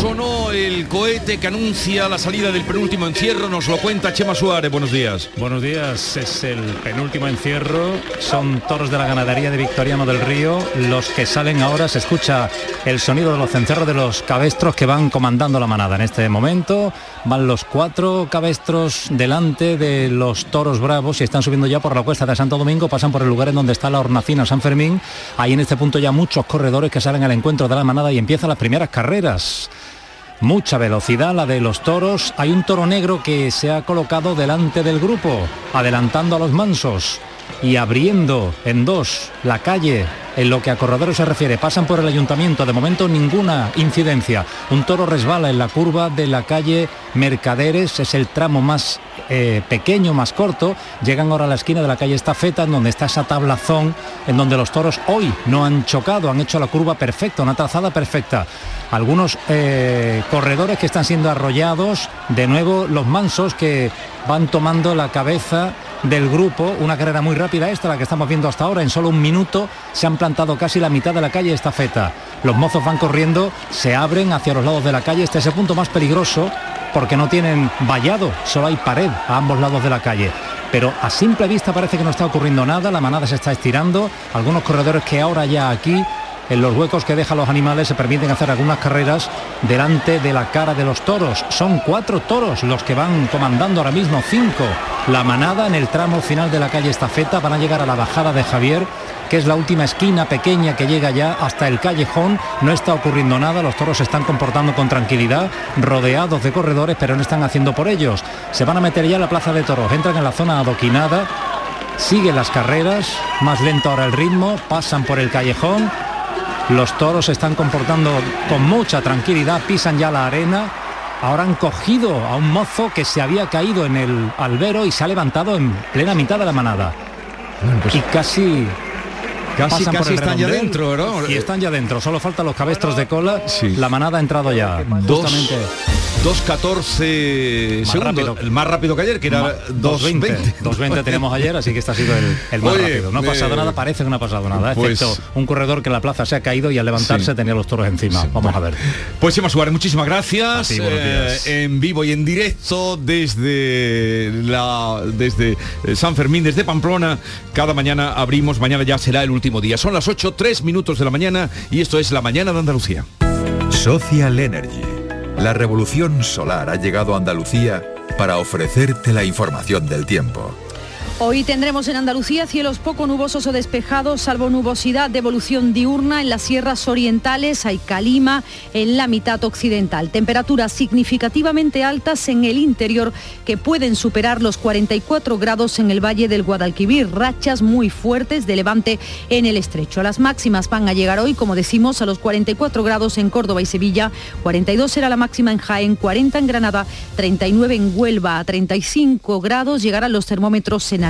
Sonó el cohete que anuncia la salida del penúltimo encierro, nos lo cuenta Chema Suárez, buenos días. Buenos días, es el penúltimo encierro, son toros de la ganadería de Victoriano del Río, los que salen ahora, se escucha el sonido de los cencerros de los cabestros que van comandando la manada. En este momento van los cuatro cabestros delante de los toros bravos y están subiendo ya por la cuesta de Santo Domingo, pasan por el lugar en donde está la hornacina San Fermín, hay en este punto ya muchos corredores que salen al encuentro de la manada y empiezan las primeras carreras. Mucha velocidad la de los toros. Hay un toro negro que se ha colocado delante del grupo, adelantando a los mansos y abriendo en dos la calle en lo que a corredores se refiere. Pasan por el ayuntamiento, de momento ninguna incidencia. Un toro resbala en la curva de la calle Mercaderes, es el tramo más eh, pequeño, más corto. Llegan ahora a la esquina de la calle Estafeta, en donde está esa tablazón, en donde los toros hoy no han chocado, han hecho la curva perfecta, una trazada perfecta. Algunos eh, corredores que están siendo arrollados, de nuevo los mansos que van tomando la cabeza del grupo, una carrera muy rápida esta, la que estamos viendo hasta ahora, en solo un minuto se han plantado casi la mitad de la calle estafeta. Los mozos van corriendo, se abren hacia los lados de la calle, este es el punto más peligroso porque no tienen vallado, solo hay pared a ambos lados de la calle. Pero a simple vista parece que no está ocurriendo nada, la manada se está estirando, algunos corredores que ahora ya aquí en los huecos que dejan los animales se permiten hacer algunas carreras delante de la cara de los toros. Son cuatro toros los que van comandando ahora mismo, cinco. La manada en el tramo final de la calle Estafeta van a llegar a la bajada de Javier que es la última esquina pequeña que llega ya hasta el callejón. No está ocurriendo nada, los toros se están comportando con tranquilidad, rodeados de corredores, pero no están haciendo por ellos. Se van a meter ya a la plaza de toros, entran en la zona adoquinada, siguen las carreras, más lento ahora el ritmo, pasan por el callejón, los toros se están comportando con mucha tranquilidad, pisan ya la arena. Ahora han cogido a un mozo que se había caído en el albero y se ha levantado en plena mitad de la manada. pues y casi Casi, pasan por casi el están ya dentro, ¿no? Y están ya dentro, solo faltan los cabestros de cola. Sí. La manada ha entrado ya. Dos- Justamente 2.14 Más segundos, rápido. el más rápido que ayer, que era 2.20. 2.20 teníamos ayer, así que este ha sido el, el más Oye, rápido. No ha pasado eh, nada, parece que no ha pasado nada, pues- excepto un corredor que en la plaza se ha caído y al levantarse Sí. tenía los toros encima. Vamos a ver. Pues Chema Suárez, muchísimas gracias. Ti, Eh, en vivo y en directo desde la desde eh, San Fermín, desde Pamplona. Cada mañana abrimos, mañana ya será el último día. Son las 8, 3 minutos de la mañana y esto es la mañana de Andalucía. Social Energy. La revolución solar ha llegado a Andalucía para ofrecerte la información del tiempo. Hoy tendremos en Andalucía cielos poco nubosos o despejados, salvo nubosidad de evolución diurna en las sierras orientales, hay calima en la mitad occidental. Temperaturas significativamente altas en el interior que pueden superar los 44 grados en el valle del Guadalquivir, rachas muy fuertes de levante en el estrecho. Las máximas van a llegar hoy, como decimos, a los 44 grados en Córdoba y Sevilla, 42 será la máxima en Jaén, 40 en Granada, 39 en Huelva, a 35 grados llegarán los termómetros en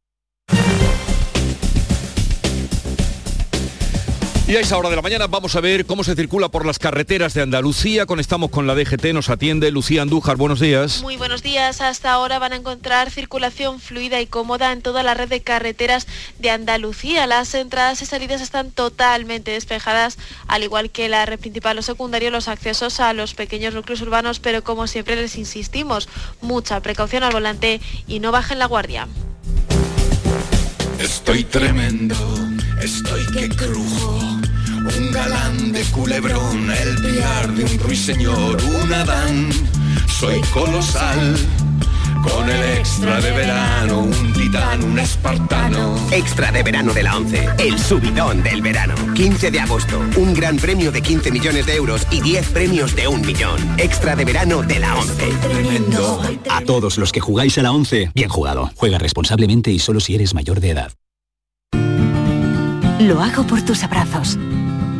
Y a esa hora de la mañana vamos a ver cómo se circula por las carreteras de Andalucía. Conectamos con la DGT, nos atiende Lucía Andújar. Buenos días. Muy buenos días. Hasta ahora van a encontrar circulación fluida y cómoda en toda la red de carreteras de Andalucía. Las entradas y salidas están totalmente despejadas, al igual que la red principal o secundaria, los accesos a los pequeños núcleos urbanos, pero como siempre les insistimos, mucha precaución al volante y no bajen la guardia. Estoy tremendo, estoy que crujo. Un galán de culebrón, el piar de un ruiseñor, un Adán. Soy colosal, Con el extra de verano, un titán, un espartano. Extra de verano de la 11, el subidón del verano. 15 de agosto, un gran premio de 15 millones de euros y 10 premios de un millón. Extra de verano de la 11. A todos los que jugáis a la 11, bien jugado. Juega responsablemente y solo si eres mayor de edad. Lo hago por tus abrazos,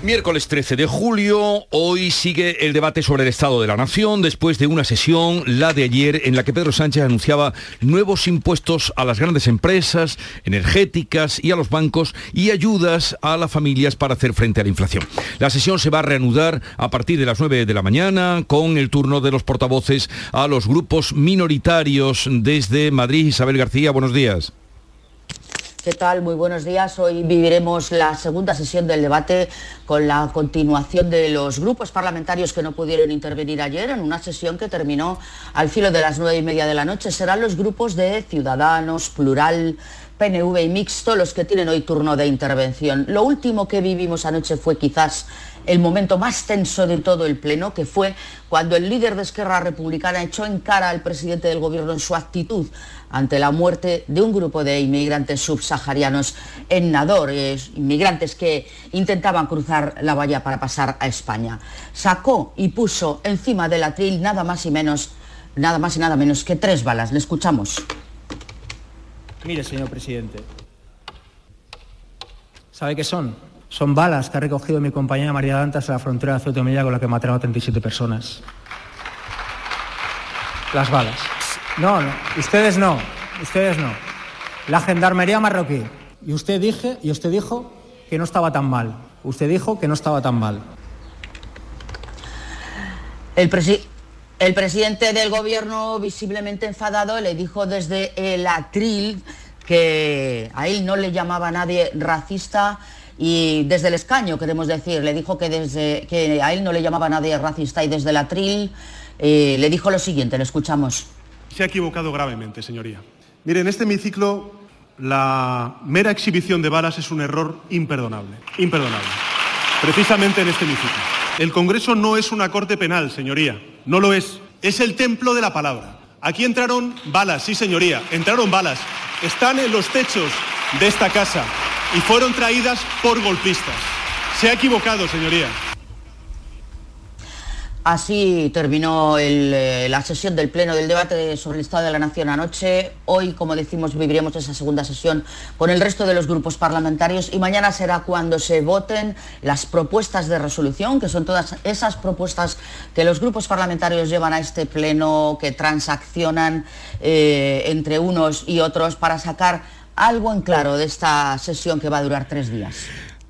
Miércoles 13 de julio, hoy sigue el debate sobre el Estado de la Nación después de una sesión, la de ayer, en la que Pedro Sánchez anunciaba nuevos impuestos a las grandes empresas energéticas y a los bancos y ayudas a las familias para hacer frente a la inflación. La sesión se va a reanudar a partir de las 9 de la mañana con el turno de los portavoces a los grupos minoritarios desde Madrid. Isabel García, buenos días. ¿Qué tal? Muy buenos días. Hoy viviremos la segunda sesión del debate con la continuación de los grupos parlamentarios que no pudieron intervenir ayer en una sesión que terminó al filo de las nueve y media de la noche. Serán los grupos de Ciudadanos, Plural, PNV y Mixto los que tienen hoy turno de intervención. Lo último que vivimos anoche fue quizás el momento más tenso de todo el Pleno, que fue cuando el líder de Esquerra Republicana echó en cara al presidente del Gobierno en su actitud ante la muerte de un grupo de inmigrantes subsaharianos en Nador, inmigrantes que intentaban cruzar la valla para pasar a España. Sacó y puso encima del atril nada más y menos, nada más y nada menos que tres balas. Le escuchamos. Mire, señor presidente, ¿sabe qué son? Son balas que ha recogido mi compañera María Dantas en la frontera de Ceuta con la que mataron a 37 personas. Las balas. No, no, ustedes no, ustedes no. La gendarmería marroquí. Y usted dije, y usted dijo que no estaba tan mal. Usted dijo que no estaba tan mal. El presidente del gobierno, visiblemente enfadado, le dijo desde el atril que a él no le llamaba nadie racista y desde el escaño, queremos decir, le dijo que, desde, que a él no le llamaba nadie racista y desde el atril eh, le dijo lo siguiente, le escuchamos. Se ha equivocado gravemente, señoría. Mire, en este hemiciclo la mera exhibición de balas es un error imperdonable, imperdonable. Precisamente en este hemiciclo. El Congreso no es una corte penal, señoría, no lo es. Es el templo de la palabra. Aquí entraron balas, sí, señoría, entraron balas. Están en los techos de esta casa y fueron traídas por golpistas. Se ha equivocado, señoría. Así terminó eh, la sesión del Pleno del debate sobre el Estado de la Nación anoche. Hoy, como decimos, viviremos esa segunda sesión con el resto de los grupos parlamentarios y mañana será cuando se voten las propuestas de resolución, que son todas esas propuestas que los grupos parlamentarios llevan a este Pleno, que transaccionan eh, entre unos y otros para sacar algo en claro de esta sesión que va a durar tres días.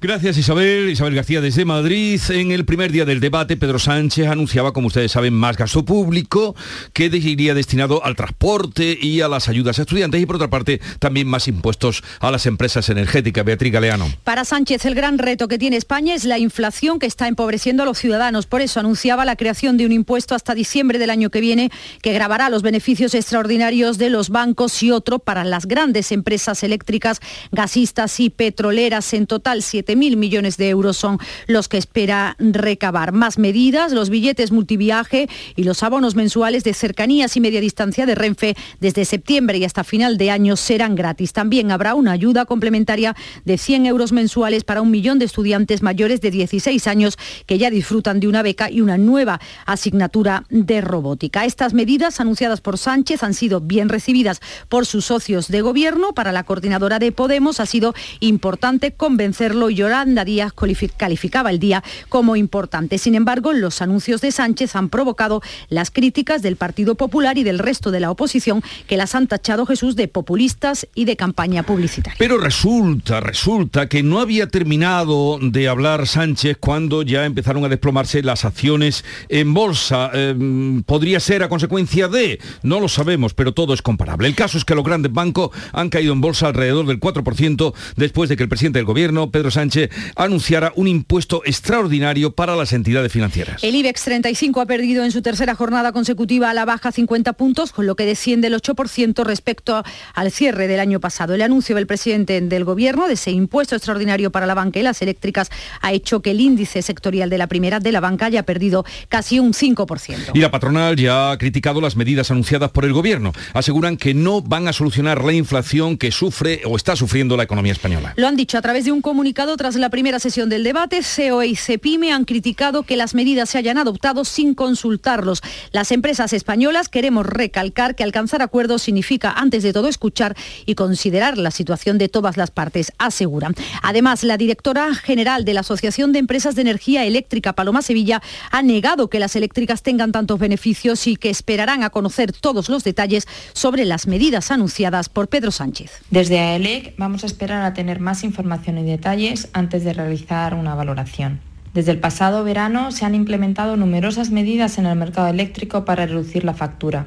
Gracias Isabel. Isabel García desde Madrid. En el primer día del debate, Pedro Sánchez anunciaba, como ustedes saben, más gasto público que iría destinado al transporte y a las ayudas a estudiantes y por otra parte también más impuestos a las empresas energéticas. Beatriz Galeano. Para Sánchez el gran reto que tiene España es la inflación que está empobreciendo a los ciudadanos. Por eso anunciaba la creación de un impuesto hasta diciembre del año que viene que grabará los beneficios extraordinarios de los bancos y otro para las grandes empresas eléctricas, gasistas y petroleras. En total, mil millones de euros son los que espera recabar. Más medidas, los billetes multiviaje y los abonos mensuales de cercanías y media distancia de Renfe desde septiembre y hasta final de año serán gratis. También habrá una ayuda complementaria de 100 euros mensuales para un millón de estudiantes mayores de 16 años que ya disfrutan de una beca y una nueva asignatura de robótica. Estas medidas anunciadas por Sánchez han sido bien recibidas por sus socios de gobierno. Para la coordinadora de Podemos ha sido importante convencerlo y Yolanda Díaz calificaba el día como importante. Sin embargo, los anuncios de Sánchez han provocado las críticas del Partido Popular y del resto de la oposición que las han tachado Jesús de populistas y de campaña publicitaria. Pero resulta, resulta que no había terminado de hablar Sánchez cuando ya empezaron a desplomarse las acciones en bolsa. Em, podría ser a consecuencia de, no lo sabemos, pero todo es comparable. El caso es que los grandes bancos han caído en bolsa alrededor del 4% después de que el presidente del gobierno, Pedro Sánchez, anunciara un impuesto extraordinario para las entidades financieras. El IBEX 35 ha perdido en su tercera jornada consecutiva a la baja 50 puntos, con lo que desciende el 8% respecto al cierre del año pasado. El anuncio del presidente del gobierno de ese impuesto extraordinario para la banca y las eléctricas ha hecho que el índice sectorial de la primera de la banca haya perdido casi un 5%. Y la patronal ya ha criticado las medidas anunciadas por el gobierno. Aseguran que no van a solucionar la inflación que sufre o está sufriendo la economía española. Lo han dicho a través de un comunicado tras la primera sesión del debate. COE y CEPIME han criticado que las medidas se hayan adoptado sin consultarlos. Las empresas españolas queremos recalcar que alcanzar acuerdos significa, antes de todo, escuchar y considerar la situación de todas las partes, aseguran. Además, la directora general de la Asociación de Empresas de Energía Eléctrica, Paloma Sevilla, ha negado que las eléctricas tengan tantos beneficios y que esperarán a conocer todos los detalles sobre las medidas anunciadas por Pedro Sánchez. Desde AELEC vamos a esperar a tener más información y detalles antes de realizar una valoración. Desde el pasado verano se han implementado numerosas medidas en el mercado eléctrico para reducir la factura.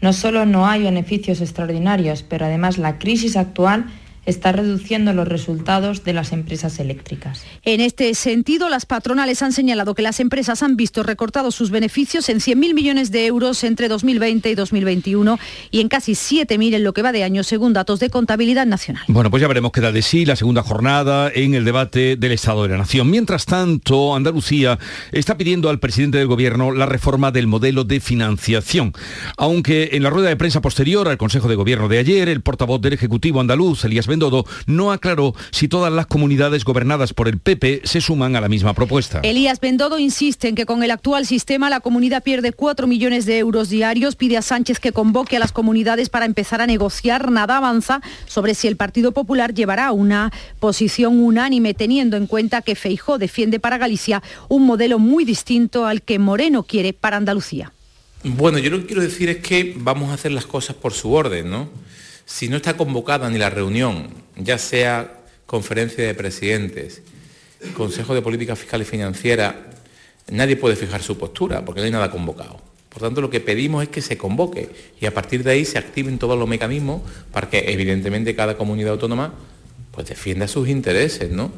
No solo no hay beneficios extraordinarios, pero además la crisis actual está reduciendo los resultados de las empresas eléctricas. En este sentido, las patronales han señalado que las empresas han visto recortados sus beneficios en 100.000 millones de euros entre 2020 y 2021 y en casi 7.000 en lo que va de año, según datos de contabilidad nacional. Bueno, pues ya veremos qué da de sí la segunda jornada en el debate del Estado de la Nación. Mientras tanto, Andalucía está pidiendo al presidente del Gobierno la reforma del modelo de financiación. Aunque en la rueda de prensa posterior al Consejo de Gobierno de ayer, el portavoz del Ejecutivo andaluz, Elías Bendodo, no aclaró si todas las comunidades gobernadas por el PP se suman a la misma propuesta. Elías Bendodo insiste en que con el actual sistema la comunidad pierde 4 millones de euros diarios, pide a Sánchez que convoque a las comunidades para empezar a negociar, nada avanza sobre si el Partido Popular llevará una posición unánime teniendo en cuenta que Feijó defiende para Galicia un modelo muy distinto al que Moreno quiere para Andalucía. Bueno, yo lo que quiero decir es que vamos a hacer las cosas por su orden, ¿no? Si no está convocada ni la reunión, ya sea conferencia de presidentes, Consejo de Política Fiscal y Financiera, nadie puede fijar su postura porque no hay nada convocado. Por tanto, lo que pedimos es que se convoque y a partir de ahí se activen todos los mecanismos para que evidentemente cada comunidad autónoma pues defienda sus intereses, ¿no?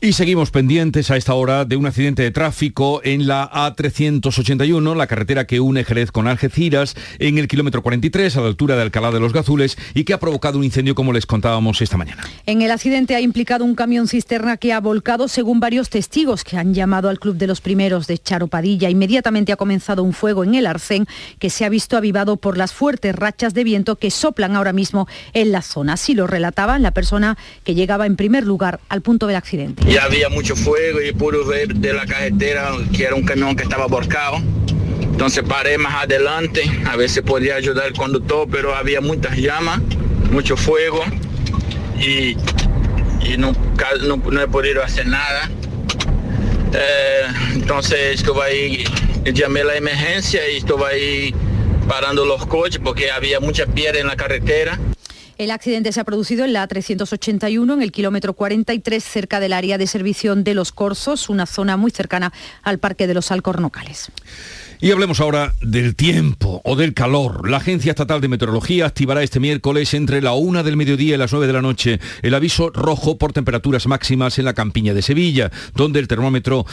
Y seguimos pendientes a esta hora de un accidente de tráfico en la A381, la carretera que une Jerez con Algeciras, en el kilómetro 43, a la altura de Alcalá de los Gazules, y que ha provocado un incendio como les contábamos esta mañana. En el accidente ha implicado un camión cisterna que ha volcado, según varios testigos que han llamado al Club de los Primeros de Charopadilla. Inmediatamente ha comenzado un fuego en el arcén que se ha visto avivado por las fuertes rachas de viento que soplan ahora mismo en la zona. Así lo relataba la persona que llegaba en primer lugar al punto del accidente ya había mucho fuego y pude ver de la carretera que era un camión que estaba volcado. Entonces paré más adelante a ver si podía ayudar al conductor, pero había muchas llamas, mucho fuego y, y no, he podido hacer nada. Eh, entonces estuve ahí, llamé la emergencia y estuve ahí parando los coches porque había mucha piedra en la carretera. El accidente se ha producido en la 381, en el kilómetro 43, cerca del área de servicio de Los Corsos, una zona muy cercana al Parque de los Alcornocales. Y hablemos ahora del tiempo o del calor. La Agencia Estatal de Meteorología activará este miércoles entre la 1 del mediodía y las 9 de la noche el aviso rojo por temperaturas máximas en la campiña de Sevilla, donde el termómetro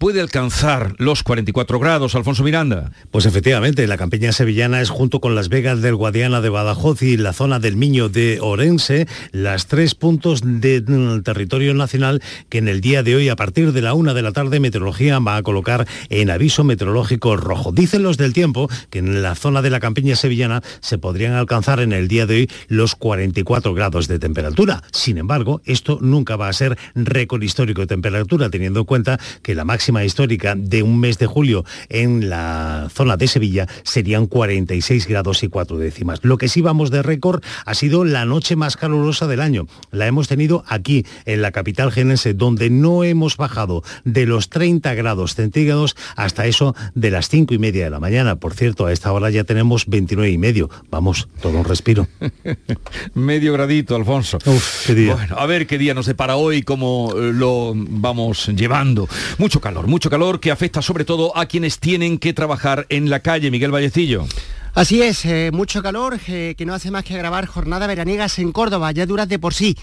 puede alcanzar los 44 grados, Alfonso Miranda. Pues efectivamente, la campiña sevillana es junto con las Vegas del Guadiana de Badajoz y la zona del Miño de Orense, las tres puntos del territorio nacional que en el día de hoy, a partir de la una de la tarde, Meteorología va a colocar en aviso meteorológico rojo. Dicen los del tiempo que en la zona de la campiña sevillana se podrían alcanzar en el día de hoy los 44 grados de temperatura. Sin embargo, esto nunca va a ser récord histórico de temperatura, teniendo en cuenta que la máxima máxima histórica de un mes de julio en la zona de Sevilla serían 46 grados y 4 décimas. Lo que sí vamos de récord ha sido la noche más calurosa del año. La hemos tenido aquí, en la capital genense, donde no hemos bajado de los 30 grados centígrados hasta eso de las 5 y media de la mañana. Por cierto, a esta hora ya tenemos 29 y medio. Vamos, todo un respiro. Medio gradito, Alfonso. Uf, qué día. Bueno, a ver qué día nos depara hoy, cómo eh, lo vamos llevando. Mucho calor, mucho calor que afecta sobre todo a quienes tienen que trabajar en la calle. Miguel Vallecillo. Así es, eh, mucho calor eh, que no hace más que agravar jornadas veraniegas en Córdoba, ya duras de por sí.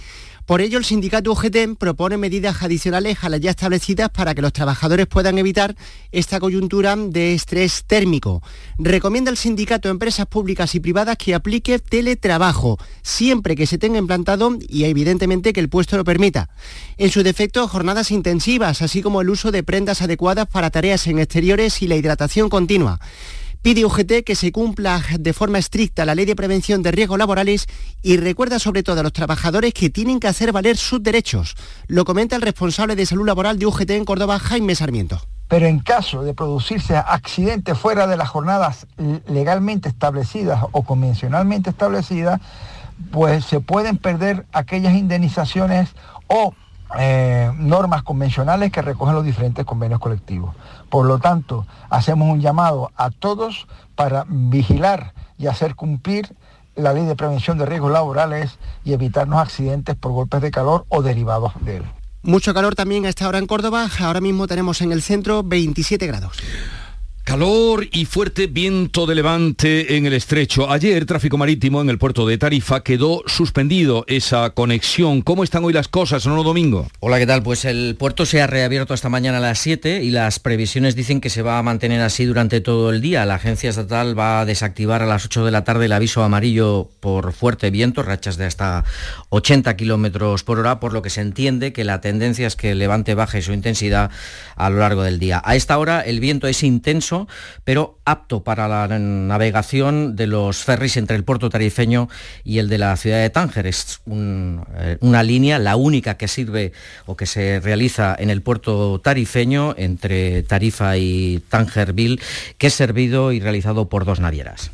Por ello, el sindicato UGT propone medidas adicionales a las ya establecidas para que los trabajadores puedan evitar esta coyuntura de estrés térmico. Recomienda el sindicato a empresas públicas y privadas que aplique teletrabajo, siempre que se tenga implantado y evidentemente que el puesto lo permita. En su defecto, jornadas intensivas, así como el uso de prendas adecuadas para tareas en exteriores y la hidratación continua. Pide UGT que se cumpla de forma estricta la ley de prevención de riesgos laborales y recuerda sobre todo a los trabajadores que tienen que hacer valer sus derechos. Lo comenta el responsable de salud laboral de UGT en Córdoba, Jaime Sarmiento. Pero en caso de producirse accidentes fuera de las jornadas legalmente establecidas o convencionalmente establecidas, pues se pueden perder aquellas indemnizaciones o eh, normas convencionales que recogen los diferentes convenios colectivos. Por lo tanto, hacemos un llamado a todos para vigilar y hacer cumplir la ley de prevención de riesgos laborales y evitarnos accidentes por golpes de calor o derivados de él. Mucho calor también a esta hora en Córdoba. Ahora mismo tenemos en el centro 27 grados. Calor y fuerte viento de levante en el estrecho. Ayer tráfico marítimo en el puerto de Tarifa quedó suspendido esa conexión. ¿Cómo están hoy las cosas, no domingo? Hola, ¿qué tal? Pues el puerto se ha reabierto esta mañana a las 7 y las previsiones dicen que se va a mantener así durante todo el día. La agencia estatal va a desactivar a las 8 de la tarde el aviso amarillo por fuerte viento, rachas de hasta 80 kilómetros por hora, por lo que se entiende que la tendencia es que el levante baje su intensidad a lo largo del día. A esta hora el viento es intenso pero apto para la navegación de los ferries entre el puerto tarifeño y el de la ciudad de Tánger. Es eh, una línea, la única que sirve o que se realiza en el puerto tarifeño entre Tarifa y Tangerville, que es servido y realizado por dos navieras.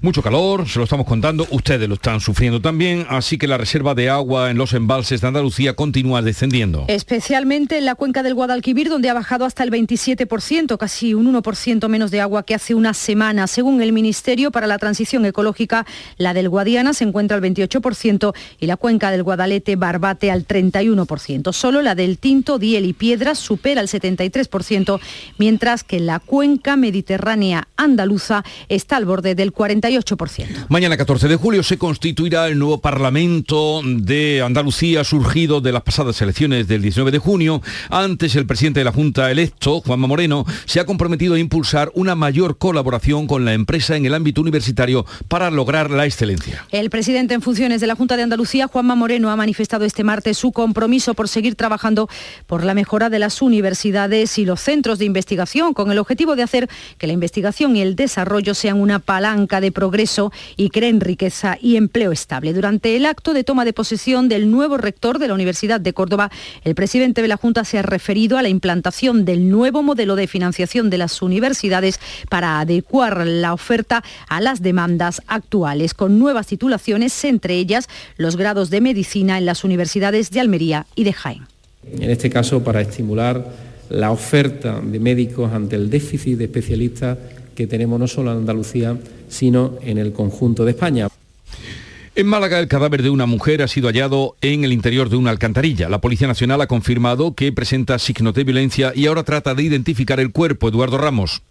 Mucho calor, se lo estamos contando, ustedes lo están sufriendo también, así que la reserva de agua en los embalses de Andalucía continúa descendiendo. Especialmente en la cuenca del Guadalquivir, donde ha bajado hasta el 27%, casi un 1% menos de agua que hace una semana. Según el Ministerio para la Transición Ecológica, la del Guadiana se encuentra al 28% y la cuenca del Guadalete Barbate al 31%. Solo la del Tinto, Diel y Piedras supera el 73%, mientras que la cuenca mediterránea andaluza está al borde del 48%. Mañana 14 de julio se constituirá el nuevo Parlamento de Andalucía surgido de las pasadas elecciones del 19 de junio. Antes el presidente de la Junta electo, Juanma Moreno, se ha comprometido a impulsar una mayor colaboración con la empresa en el ámbito universitario para lograr la excelencia. El presidente en funciones de la Junta de Andalucía, Juanma Moreno, ha manifestado este martes su compromiso por seguir trabajando por la mejora de las universidades y los centros de investigación con el objetivo de hacer que la investigación y el desarrollo sean una palanca de progreso y creen riqueza y empleo estable. Durante el acto de toma de posesión del nuevo rector de la Universidad de Córdoba, el presidente de la Junta se ha referido a la implantación del nuevo modelo de financiación de las universidades para adecuar la oferta a las demandas actuales, con nuevas titulaciones, entre ellas los grados de medicina en las universidades de Almería y de Jaén. En este caso, para estimular la oferta de médicos ante el déficit de especialistas que tenemos no solo en Andalucía, sino en el conjunto de España. En Málaga, el cadáver de una mujer ha sido hallado en el interior de una alcantarilla. La Policía Nacional ha confirmado que presenta signos de violencia y ahora trata de identificar el cuerpo. Eduardo Ramos.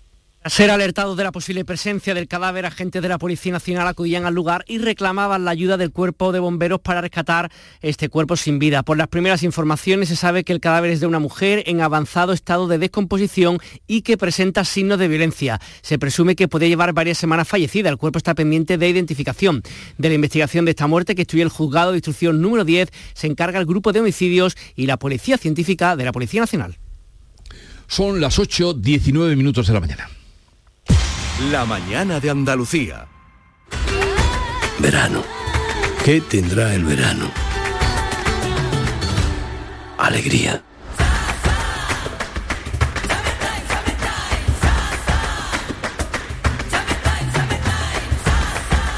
Ser alertados de la posible presencia del cadáver, agentes de la Policía Nacional acudían al lugar y reclamaban la ayuda del cuerpo de bomberos para rescatar este cuerpo sin vida. Por las primeras informaciones se sabe que el cadáver es de una mujer en avanzado estado de descomposición y que presenta signos de violencia. Se presume que puede llevar varias semanas fallecida. El cuerpo está pendiente de identificación. De la investigación de esta muerte que estudia el juzgado de instrucción número 10 se encarga el grupo de homicidios y la Policía Científica de la Policía Nacional. Son las 8.19 minutos de la mañana. La mañana de Andalucía. Verano. ¿Qué tendrá el verano? Alegría.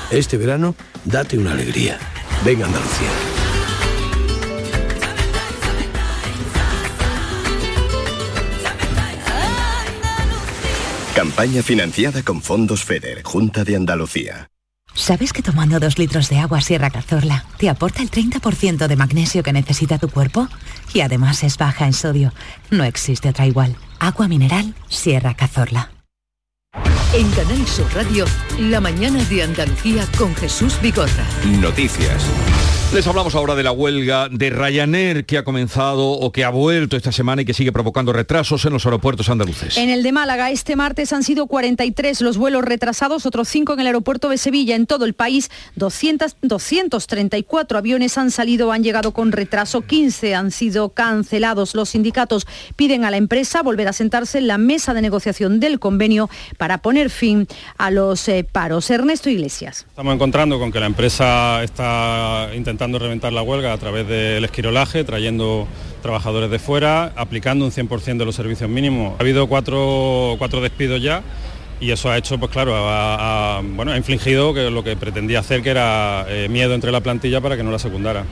Este verano, date una alegría. Venga Andalucía. Campaña financiada con fondos FEDER, Junta de Andalucía. ¿Sabes que tomando dos litros de agua Sierra Cazorla te aporta el 30% de magnesio que necesita tu cuerpo? Y además es baja en sodio. No existe otra igual. Agua mineral Sierra Cazorla. En Canal Sur Radio, la mañana de Andalucía con Jesús Bigorra. Noticias. Les hablamos ahora de la huelga de Ryanair que ha comenzado o que ha vuelto esta semana y que sigue provocando retrasos en los aeropuertos andaluces. En el de Málaga este martes han sido 43 los vuelos retrasados, otros 5 en el aeropuerto de Sevilla. En todo el país 200, 234 aviones han salido o han llegado con retraso, 15 han sido cancelados. Los sindicatos piden a la empresa volver a sentarse en la mesa de negociación del convenio para poner fin a los eh, paros. Ernesto Iglesias. Estamos encontrando con que la empresa está intentando intentando reventar la huelga a través del esquirolaje, trayendo trabajadores de fuera, aplicando un 100% de los servicios mínimos. Ha habido cuatro, cuatro despidos ya y eso ha hecho, pues claro, bueno, ha infligido que lo que pretendía hacer, que era eh, miedo entre la plantilla para que no la secundara.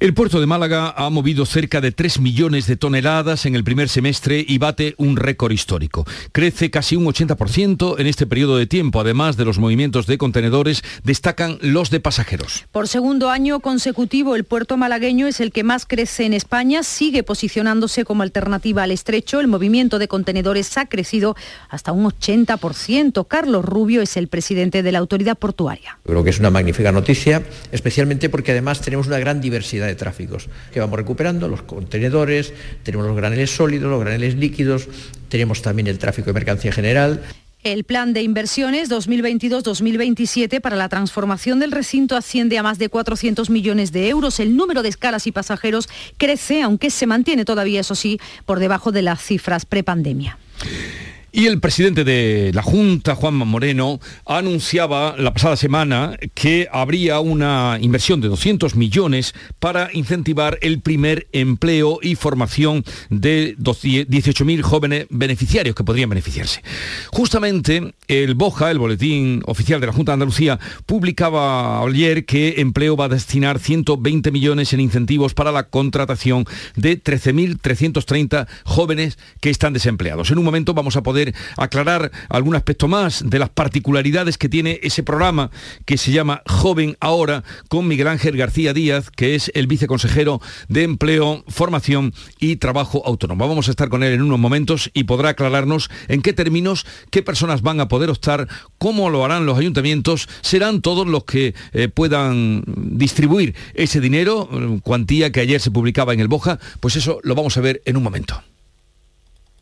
El puerto de Málaga ha movido cerca de 3 millones de toneladas en el primer semestre y bate un récord histórico. Crece casi un 80% en este periodo de tiempo. Además de los movimientos de contenedores, destacan los de pasajeros. Por segundo año consecutivo, el puerto malagueño es el que más crece en España. Sigue posicionándose como alternativa al estrecho. El movimiento de contenedores ha crecido hasta un 80%. Carlos Rubio es el presidente de la autoridad portuaria. Creo que es una magnífica noticia, especialmente porque además tenemos una gran diversidad de tráficos que vamos recuperando, los contenedores, tenemos los graneles sólidos, los graneles líquidos, tenemos también el tráfico de mercancía general. El plan de inversiones 2022-2027 para la transformación del recinto asciende a más de 400 millones de euros. El número de escalas y pasajeros crece, aunque se mantiene todavía, eso sí, por debajo de las cifras prepandemia. Y el presidente de la Junta, Juanma Moreno, anunciaba la pasada semana que habría una inversión de 200 millones para incentivar el primer empleo y formación de 18.000 jóvenes beneficiarios que podrían beneficiarse. Justamente el BOJA, el Boletín Oficial de la Junta de Andalucía, publicaba ayer que Empleo va a destinar 120 millones en incentivos para la contratación de 13.330 jóvenes que están desempleados. En un momento vamos a poder aclarar algún aspecto más de las particularidades que tiene ese programa que se llama Joven Ahora con Miguel Ángel García Díaz, que es el viceconsejero de Empleo, Formación y Trabajo Autónomo. Vamos a estar con él en unos momentos y podrá aclararnos en qué términos, qué personas van a poder optar, cómo lo harán los ayuntamientos, serán todos los que eh, puedan distribuir ese dinero, cuantía que ayer se publicaba en el Boja, pues eso lo vamos a ver en un momento.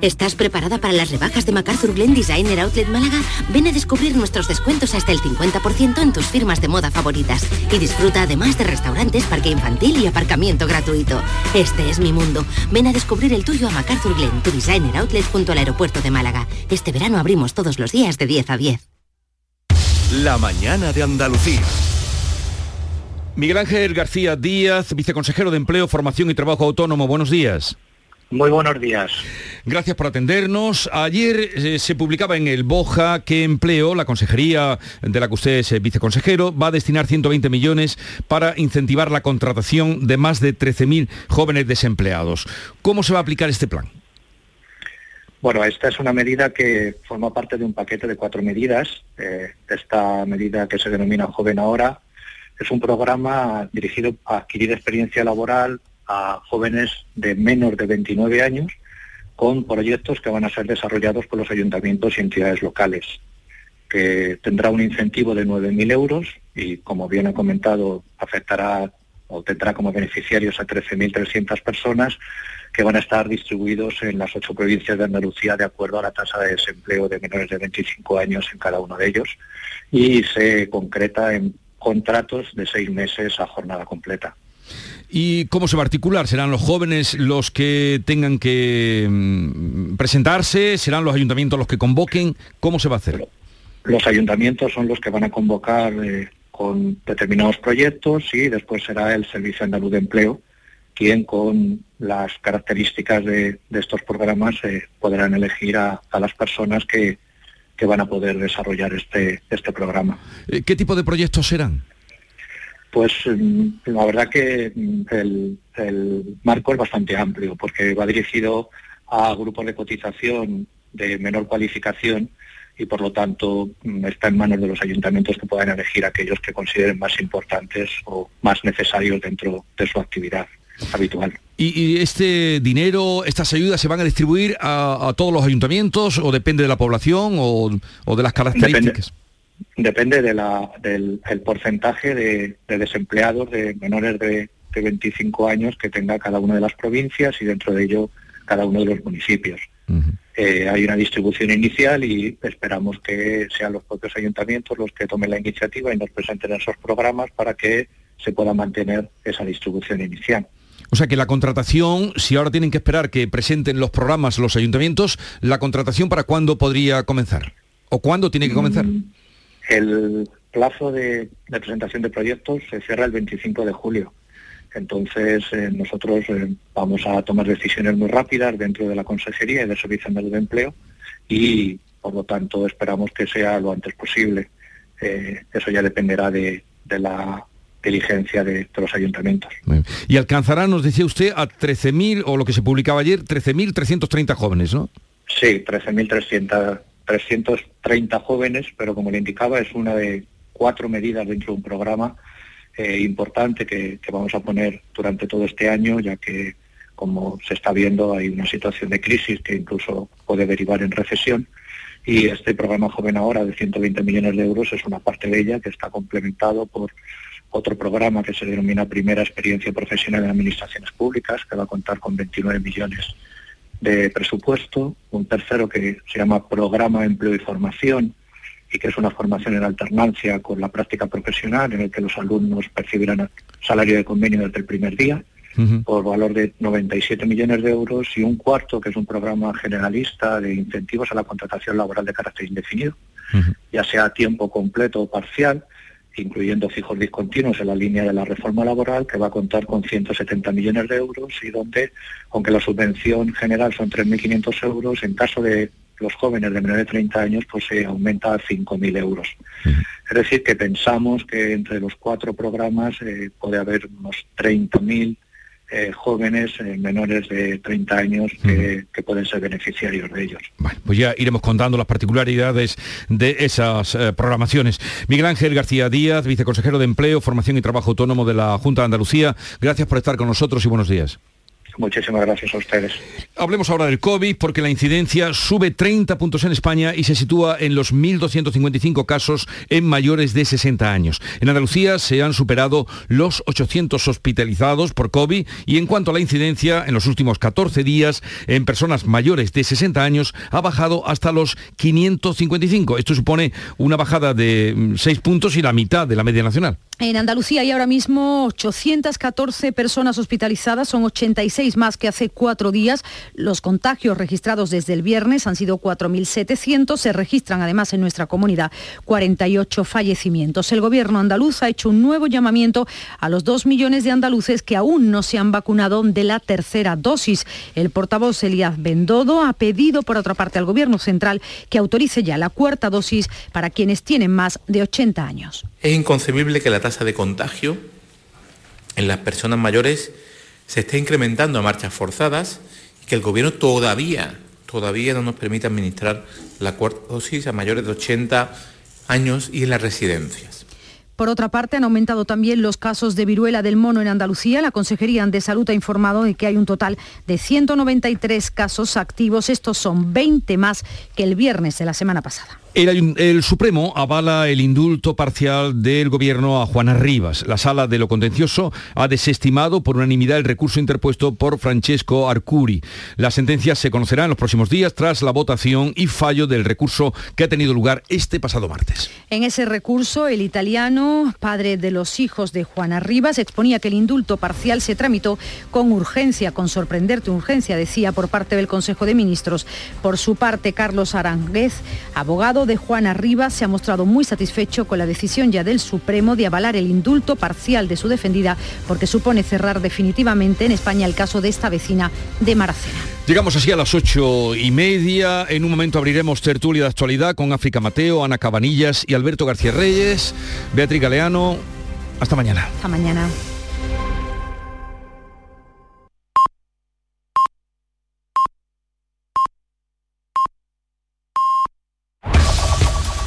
¿Estás preparada para las rebajas de MacArthur Glen Designer Outlet Málaga? Ven a descubrir nuestros descuentos hasta el 50% en tus firmas de moda favoritas. Y disfruta además de restaurantes, parque infantil y aparcamiento gratuito. Este es mi mundo. Ven a descubrir el tuyo a MacArthur Glen, tu designer outlet junto al aeropuerto de Málaga. Este verano abrimos todos los días de 10 a 10. La mañana de Andalucía. Miguel Ángel García Díaz, viceconsejero de Empleo, Formación y Trabajo Autónomo. Buenos días. Muy buenos días. Gracias por atendernos. Ayer eh, se publicaba en el Boja que Empleo, la consejería de la que usted es eh, viceconsejero, va a destinar 120 millones para incentivar la contratación de más de 13.000 jóvenes desempleados. ¿Cómo se va a aplicar este plan? Bueno, esta es una medida que forma parte de un paquete de cuatro medidas. Eh, esta medida que se denomina Joven Ahora es un programa dirigido a adquirir experiencia laboral, a jóvenes de menos de 29 años con proyectos que van a ser desarrollados por los ayuntamientos y entidades locales, que tendrá un incentivo de 9.000 euros y, como bien ha comentado, afectará o tendrá como beneficiarios a 13.300 personas que van a estar distribuidos en las ocho provincias de Andalucía de acuerdo a la tasa de desempleo de menores de 25 años en cada uno de ellos y se concreta en contratos de seis meses a jornada completa. ¿Y cómo se va a articular? ¿Serán los jóvenes los que tengan que mm, presentarse? ¿Serán los ayuntamientos los que convoquen? ¿Cómo se va a hacer? Los ayuntamientos son los que van a convocar eh, con determinados proyectos y después será el Servicio Andaluz de Empleo quien con las características de, estos programas eh, podrán elegir a, las personas que, que, van a poder desarrollar este, este programa. Eh, ¿Qué tipo de proyectos serán? Pues la verdad que el, marco es bastante amplio porque va dirigido a grupos de cotización de menor cualificación y por lo tanto está en manos de los ayuntamientos que puedan elegir aquellos que consideren más importantes o más necesarios dentro de su actividad habitual. ¿Y, este dinero, estas ayudas se van a distribuir a, todos los ayuntamientos o depende de la población o, de las características? Depende, del porcentaje de, desempleados de menores de, 25 años que tenga cada una de las provincias y dentro de ello cada uno de los municipios. Eh, hay una distribución inicial y esperamos que sean los propios ayuntamientos los que tomen la iniciativa y nos presenten esos programas para que se pueda mantener esa distribución inicial. O sea que la contratación, si ahora tienen que esperar que presenten los programas los ayuntamientos, ¿la contratación para cuándo podría comenzar? ¿O cuándo tiene que comenzar? Mm, el plazo de, presentación de proyectos se cierra el 25 de julio. Entonces eh, nosotros eh, vamos a tomar decisiones muy rápidas dentro de la Consejería y del Servicio Andaluz de Empleo y por lo tanto esperamos que sea lo antes posible. Eh, eso ya dependerá de la diligencia de, los ayuntamientos. Y alcanzará, nos decía usted, a 13.000, o lo que se publicaba ayer, 13.330 jóvenes, ¿no? Sí, 13.330 jóvenes, pero como le indicaba, es una de cuatro medidas dentro de un programa eh, importante que, vamos a poner durante todo este año, ya que, como se está viendo, hay una situación de crisis que incluso puede derivar en recesión. Y este programa Joven Ahora de 120 millones de euros es una parte de ella que está complementado por otro programa que se denomina Primera Experiencia Profesional en Administraciones Públicas, que va a contar con 29 millones presupuesto, un tercero que se llama Programa Empleo y Formación, y que es una formación en alternancia con la práctica profesional, en el que los alumnos percibirán salario de convenio desde el primer día, por valor de 97 millones de euros, y un cuarto, que es un programa generalista de incentivos a la contratación laboral de carácter indefinido, ya sea a tiempo completo o parcial, incluyendo fijos discontinuos en la línea de la reforma laboral, que va a contar con 170 millones de euros y donde, aunque la subvención general son 3.500 euros, en caso de los jóvenes de menor de 30 años, pues se aumenta a 5.000 euros. Es decir, que pensamos que entre los cuatro programas eh, puede haber unos 30.000 eh, jóvenes eh, menores de 30 años que, pueden ser beneficiarios de ellos. Bueno, pues ya iremos contando las particularidades de esas eh, programaciones. Miguel Ángel García Díaz, viceconsejero de Empleo, Formación y Trabajo Autónomo de la Junta de Andalucía, gracias por estar con nosotros y buenos días. Muchísimas gracias a ustedes. Hablemos ahora del COVID porque la incidencia sube 30 puntos en España y se sitúa en los 1.255 casos en mayores de 60 años. En Andalucía se han superado los 800 hospitalizados por COVID y en cuanto a la incidencia, en los últimos 14 días en personas mayores de 60 años ha bajado hasta los 555. Esto supone una bajada de 6 mm, puntos y la mitad de la media nacional. En Andalucía hay ahora mismo 814 personas hospitalizadas, son 86 más que hace cuatro días. Los contagios registrados desde el viernes han sido 4.700. Se registran además en nuestra comunidad 48 fallecimientos. El gobierno andaluz ha hecho un nuevo llamamiento a los dos millones de andaluces que aún no se han vacunado de la tercera dosis. El portavoz Elías Bendodo ha pedido por otra parte al gobierno central que autorice ya la cuarta dosis para quienes tienen más de 80 años. Es inconcebible que la tasa de contagio en las personas mayores se esté incrementando a marchas forzadas y que el gobierno todavía, todavía no nos permite administrar la cuarta dosis a mayores de 80 años y en las residencias. Por otra parte, han aumentado también los casos de viruela del mono en Andalucía. La Consejería de Salud ha informado de que hay un total de 193 casos activos. Estos son 20 más que el viernes de la semana pasada. El, Supremo avala el indulto parcial del gobierno a Juana Rivas. La sala de lo contencioso ha desestimado por unanimidad el recurso interpuesto por Francesco Arcuri. La sentencia se conocerá en los próximos días tras la votación y fallo del recurso que ha tenido lugar este pasado martes. En ese recurso, el italiano, padre de los hijos de Juana Rivas, exponía que el indulto parcial se tramitó con urgencia, con sorprenderte urgencia, decía por parte del Consejo de Ministros. Por su parte, Carlos Aranguez, abogado de Juana Rivas se ha mostrado muy satisfecho con la decisión ya del Supremo de avalar el indulto parcial de su defendida porque supone cerrar definitivamente en España el caso de esta vecina de Maracena. Llegamos así a las ocho y media. En un momento abriremos tertulia de actualidad con África Mateo, Ana Cabanillas y Alberto García Reyes. Beatriz Galeano. Hasta mañana. Hasta mañana.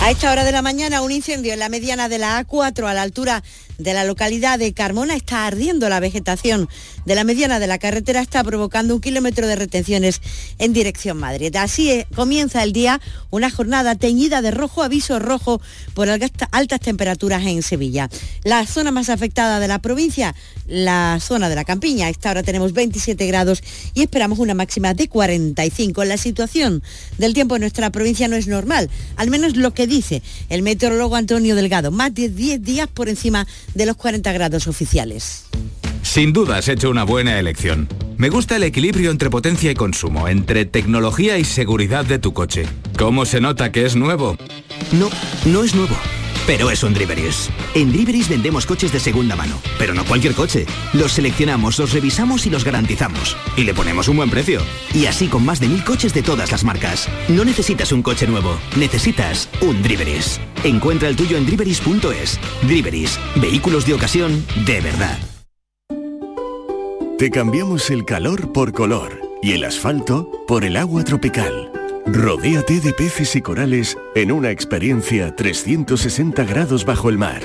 A esta hora de la mañana un incendio en la mediana de la A4 a la altura de la localidad de Carmona está ardiendo la vegetación de la mediana de la carretera está provocando un kilómetro de retenciones en dirección Madrid. Así eh, comienza el día una jornada teñida de rojo, aviso rojo por altas temperaturas en Sevilla. La zona más afectada de la provincia, la zona de la campiña. A esta hora tenemos 27 grados y esperamos una máxima de 45. La situación del tiempo en nuestra provincia no es normal, al menos lo que dice el meteorólogo Antonio Delgado, más de 10 días por encima de los 40 grados oficiales. Sin duda has hecho una buena elección. Me gusta el equilibrio entre potencia y consumo, entre tecnología y seguridad de tu coche. ¿Cómo se nota que es nuevo? No, no es nuevo. Pero es un Driveris. En Driveris vendemos coches de segunda mano, pero no cualquier coche. Los seleccionamos, los revisamos y los garantizamos. Y le ponemos un buen precio. Y así con más de mil coches de todas las marcas. No necesitas un coche nuevo, necesitas un Driveris. Encuentra el tuyo en driveris.es. Driveris, vehículos de ocasión de verdad. Te cambiamos el calor por color y el asfalto por el agua tropical. Rodéate de peces y corales en una experiencia 360 grados bajo el mar.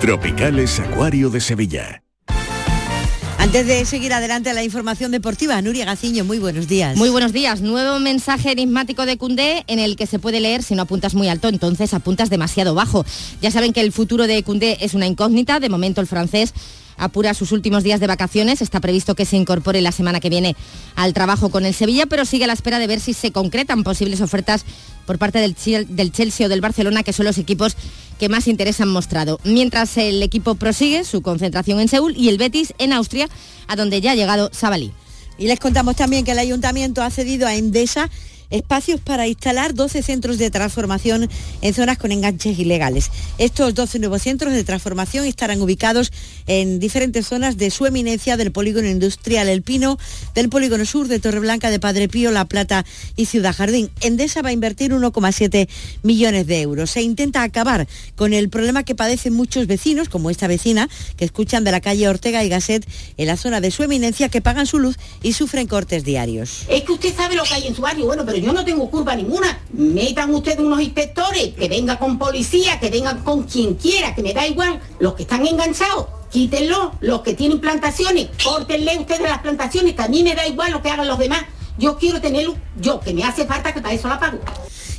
Tropicales Acuario de Sevilla. Antes de seguir adelante a la información deportiva, Nuria Gaciño, muy buenos días. Muy buenos días. Nuevo mensaje enigmático de Cundé en el que se puede leer si no apuntas muy alto, entonces apuntas demasiado bajo. Ya saben que el futuro de Cundé es una incógnita. De momento el francés apura sus últimos días de vacaciones. Está previsto que se incorpore la semana que viene al trabajo con el Sevilla, pero sigue a la espera de ver si se concretan posibles ofertas por parte del, Chelsea o del Barcelona, que son los equipos que más interés han mostrado. Mientras el equipo prosigue su concentración en Seúl y el Betis en Austria, a donde ya ha llegado Sabalí. Y les contamos también que el ayuntamiento ha cedido a Endesa espacios para instalar 12 centros de transformación en zonas con enganches ilegales. Estos 12 nuevos centros de transformación estarán ubicados en diferentes zonas de su eminencia del polígono industrial El Pino, del polígono sur de Torreblanca, de Padre Pío, La Plata y Ciudad Jardín. Endesa va a invertir 1,7 millones de euros. Se intenta acabar con el problema que padecen muchos vecinos, como esta vecina, que escuchan de la calle Ortega y Gasset en la zona de su eminencia, que pagan su luz y sufren cortes diarios. Es que usted sabe lo que hay en su barrio, bueno, pero yo no tengo culpa ninguna. Metan ustedes unos inspectores, que vengan con policía, que vengan con quien quiera, que me da igual, los que están enganchados, quítenlo, los que tienen plantaciones, córtenle ustedes las plantaciones, que a mí me da igual lo que hagan los demás. Yo quiero tenerlo, yo, que me hace falta que para eso la pago.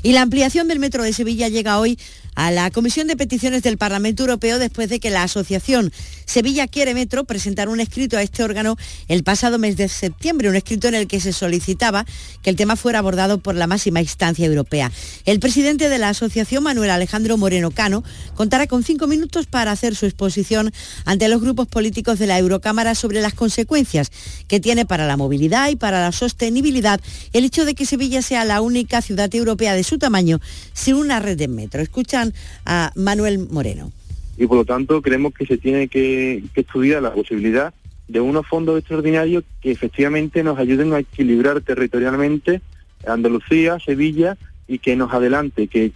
Y la ampliación del metro de Sevilla llega hoy a la Comisión de Peticiones del Parlamento Europeo después de que la Asociación Sevilla Quiere Metro presentara un escrito a este órgano el pasado mes de septiembre, un escrito en el que se solicitaba que el tema fuera abordado por la máxima instancia europea. El presidente de la asociación, Manuel Alejandro Moreno Cano, contará con cinco minutos para hacer su exposición ante los grupos políticos de la Eurocámara sobre las consecuencias que tiene para la movilidad y para la sostenibilidad el hecho de que Sevilla sea la única ciudad europea de su tamaño sin una red de metro. Escuchan a Manuel Moreno. Y por lo tanto creemos que se tiene que, estudiar la posibilidad de unos fondos extraordinarios que efectivamente nos ayuden a equilibrar territorialmente Andalucía, Sevilla y que nos adelante, que,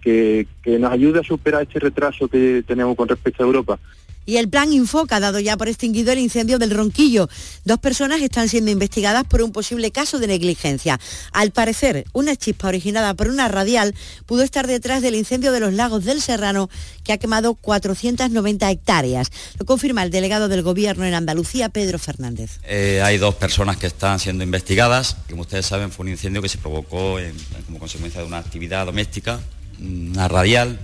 que, que nos ayude a superar este retraso que tenemos con respecto a Europa. Y el plan Infoca ha dado ya por extinguido el incendio del Ronquillo. Dos personas están siendo investigadas por un posible caso de negligencia. Al parecer, una chispa originada por una radial pudo estar detrás del incendio de los lagos del Serrano que ha quemado 490 hectáreas. Lo confirma el delegado del Gobierno en Andalucía, Pedro Fernández. Eh, hay dos personas que están siendo investigadas. Como ustedes saben, fue un incendio que se provocó como consecuencia de una actividad doméstica, una radial,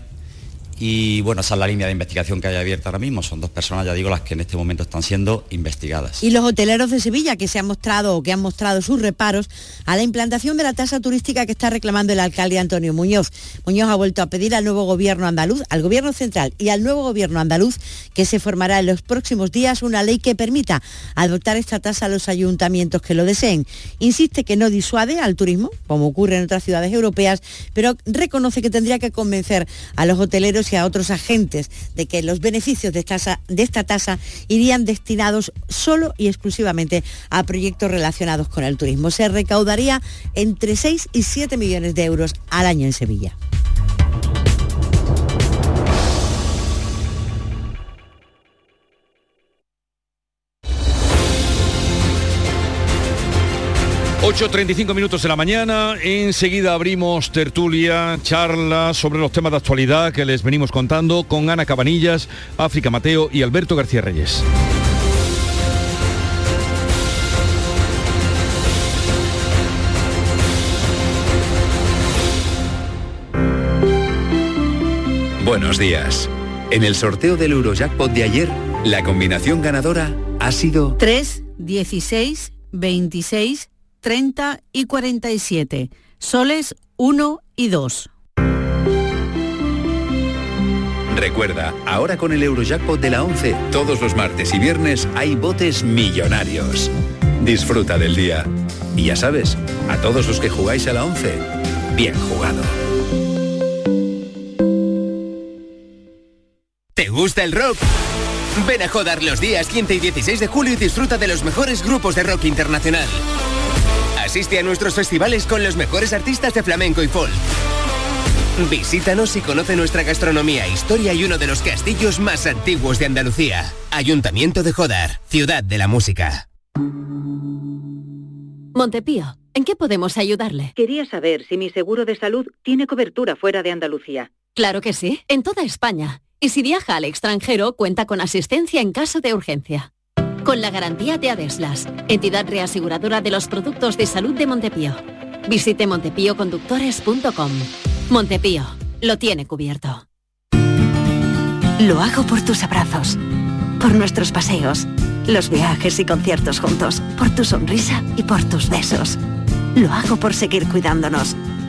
y bueno, esa es la línea de investigación que hay abierta ahora mismo. Son dos personas, ya digo, las que en este momento están siendo investigadas. Y los hoteleros de Sevilla que se han mostrado o que han mostrado sus reparos a la implantación de la tasa turística que está reclamando el alcalde Antonio Muñoz. Muñoz ha vuelto a pedir al nuevo gobierno andaluz, al gobierno central y al nuevo gobierno andaluz que se formará en los próximos días una ley que permita adoptar esta tasa a los ayuntamientos que lo deseen. Insiste que no disuade al turismo, como ocurre en otras ciudades europeas, pero reconoce que tendría que convencer a los hoteleros a otros agentes de que los beneficios de esta, de esta tasa irían destinados solo y exclusivamente a proyectos relacionados con el turismo. Se recaudaría entre 6 y 7 millones de euros al año en Sevilla. 8.35 minutos de la mañana, enseguida abrimos tertulia, charla sobre los temas de actualidad que les venimos contando con Ana Cabanillas, África Mateo y Alberto García Reyes. Buenos días. En el sorteo del Eurojackpot de ayer, la combinación ganadora ha sido 3, 16, 26, 30 y 47, soles 1 y 2. Recuerda, ahora con el Eurojackpot de la 11, todos los martes y viernes hay botes millonarios. Disfruta del día. Y ya sabes, a todos los que jugáis a la 11, bien jugado. ¿Te gusta el rock? Ven a Jodar los días 15 y 16 de julio y disfruta de los mejores grupos de rock internacional. Asiste a nuestros festivales con los mejores artistas de flamenco y folk. Visítanos y conoce nuestra gastronomía, historia y uno de los castillos más antiguos de Andalucía. Ayuntamiento de Jodar, ciudad de la música. Montepío, ¿en qué podemos ayudarle? Quería saber si mi seguro de salud tiene cobertura fuera de Andalucía. Claro que sí, en toda España. Y si viaja al extranjero, cuenta con asistencia en caso de urgencia con la garantía de Adeslas, entidad reaseguradora de los productos de salud de Montepío. Visite montepíoconductores.com. Montepío, lo tiene cubierto. Lo hago por tus abrazos, por nuestros paseos, los viajes y conciertos juntos, por tu sonrisa y por tus besos. Lo hago por seguir cuidándonos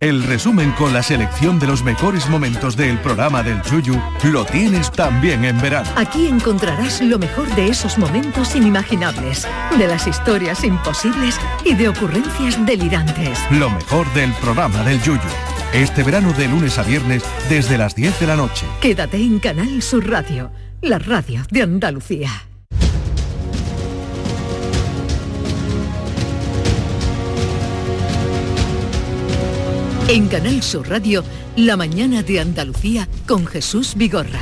El resumen con la selección de los mejores momentos del programa del Yuyu lo tienes también en verano. Aquí encontrarás lo mejor de esos momentos inimaginables, de las historias imposibles y de ocurrencias delirantes. Lo mejor del programa del Yuyu este verano de lunes a viernes desde las 10 de la noche. Quédate en Canal Sur Radio, la radio de Andalucía. En Canal Sur Radio, la mañana de Andalucía con Jesús Vigorra.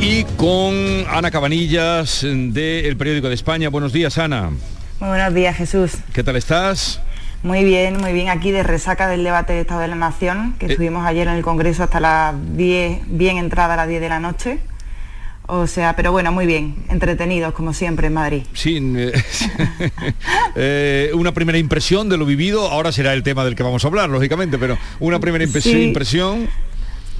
Y con Ana Cabanillas del Periódico de España. Buenos días, Ana. Muy buenos días, Jesús. ¿Qué tal estás? Muy bien, muy bien. Aquí de resaca del debate de Estado de la Nación, que eh. estuvimos ayer en el Congreso hasta las 10, bien entrada a las 10 de la noche. O sea, pero bueno, muy bien, entretenidos como siempre en Madrid. Sí, eh, eh, una primera impresión de lo vivido, ahora será el tema del que vamos a hablar, lógicamente, pero una primera impresión.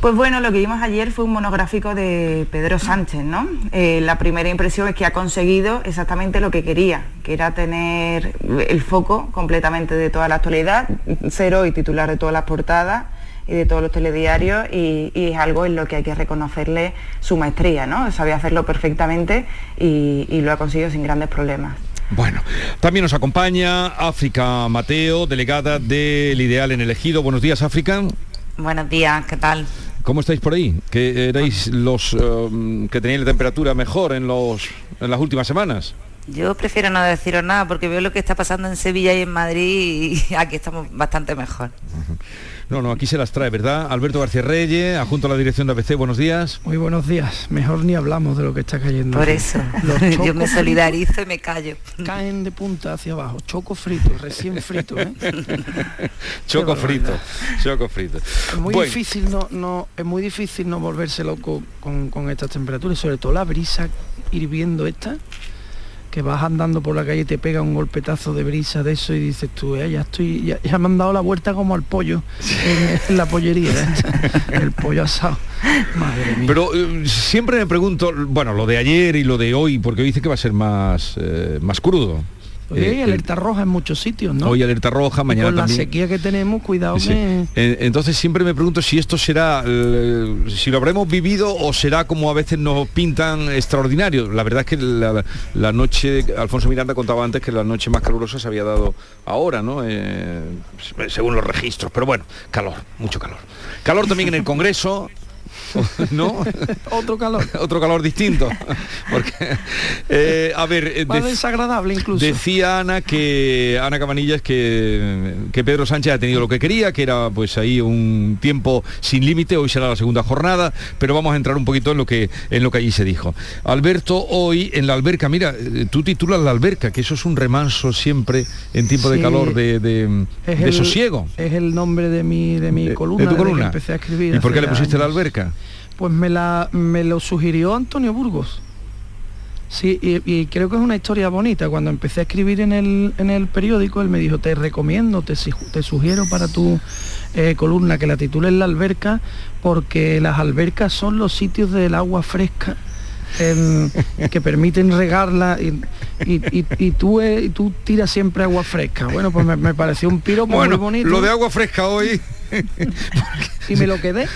Pues bueno, lo que vimos ayer fue un monográfico de Pedro Sánchez, ¿no? Eh, la primera impresión es que ha conseguido exactamente lo que quería, que era tener el foco completamente de toda la actualidad, ser hoy titular de todas las portadas y de todos los telediarios y, es algo en lo que hay que reconocerle su maestría, ¿no? Sabía hacerlo perfectamente y, y lo ha conseguido sin grandes problemas. Bueno, también nos acompaña África Mateo, delegada del Ideal en el Ejido. Buenos días, África. Buenos días, ¿qué tal? ¿Cómo estáis por ahí? ¿Que erais los um, que teníais la temperatura mejor en, los, en las últimas semanas? Yo prefiero no deciros nada porque veo lo que está pasando en Sevilla y en Madrid y aquí estamos bastante mejor. No, no, aquí se las trae, ¿verdad? Alberto García Reyes, adjunto a la dirección de ABC, buenos días. Muy buenos días. Mejor ni hablamos de lo que está cayendo. Por eso, yo me solidarizo y me callo. Caen de punta hacia abajo, choco frito, recién frito, ¿eh? choco frito, choco frito. Es muy difícil no, no, es muy difícil no volverse loco con, con estas temperaturas, sobre todo la brisa hirviendo esta que vas andando por la calle y te pega un golpetazo de brisa de eso y dices tú, eh, ya estoy, ya, me han dado la vuelta como al pollo en, la pollería, ¿eh? el pollo asado. Madre mía. Pero eh, siempre me pregunto, bueno, lo de ayer y lo de hoy, porque dice que va a ser más, más crudo. Hoy hay eh, alerta roja en muchos sitios, ¿no? Hoy alerta roja, mañana con la sequía que tenemos, cuidado Entonces siempre me pregunto si esto será, eh, si lo habremos vivido o será como a veces nos pintan extraordinario. La verdad es que la, noche, Alfonso Miranda contaba antes que la noche más calurosa se había dado ahora, ¿no? Eh, según los registros. Pero bueno, calor, mucho calor. Calor también en el Congreso. ¿no? Otro calor. Otro calor distinto. Porque, eh, a ver... Más desagradable incluso. Decía Ana que, Ana Cabanillas, que, que Pedro Sánchez ha tenido lo que quería, que era pues ahí un tiempo sin límite, hoy será la segunda jornada, pero vamos a entrar un poquito en lo que, en lo que allí se dijo. Alberto, hoy en la alberca, mira, eh, tú titulas la alberca, que eso es un remanso siempre en tiempo de calor, de, de, sosiego. Es el nombre de mi, de mi columna, de tu columna. empecé a escribir. ¿Y por qué le pusiste la alberca? Pues me, la, me lo sugirió Antonio Burgos. Sí, y, creo que es una historia bonita. Cuando empecé a escribir en el, en el periódico, él me dijo, te recomiendo, te, te sugiero para tu eh, columna que la titules La alberca, porque las albercas son los sitios del agua fresca que permiten regarla y, tú, eh, tú tiras siempre agua fresca. Bueno, pues me, pareció un piropo muy bonito. Lo de agua fresca hoy y me lo quedé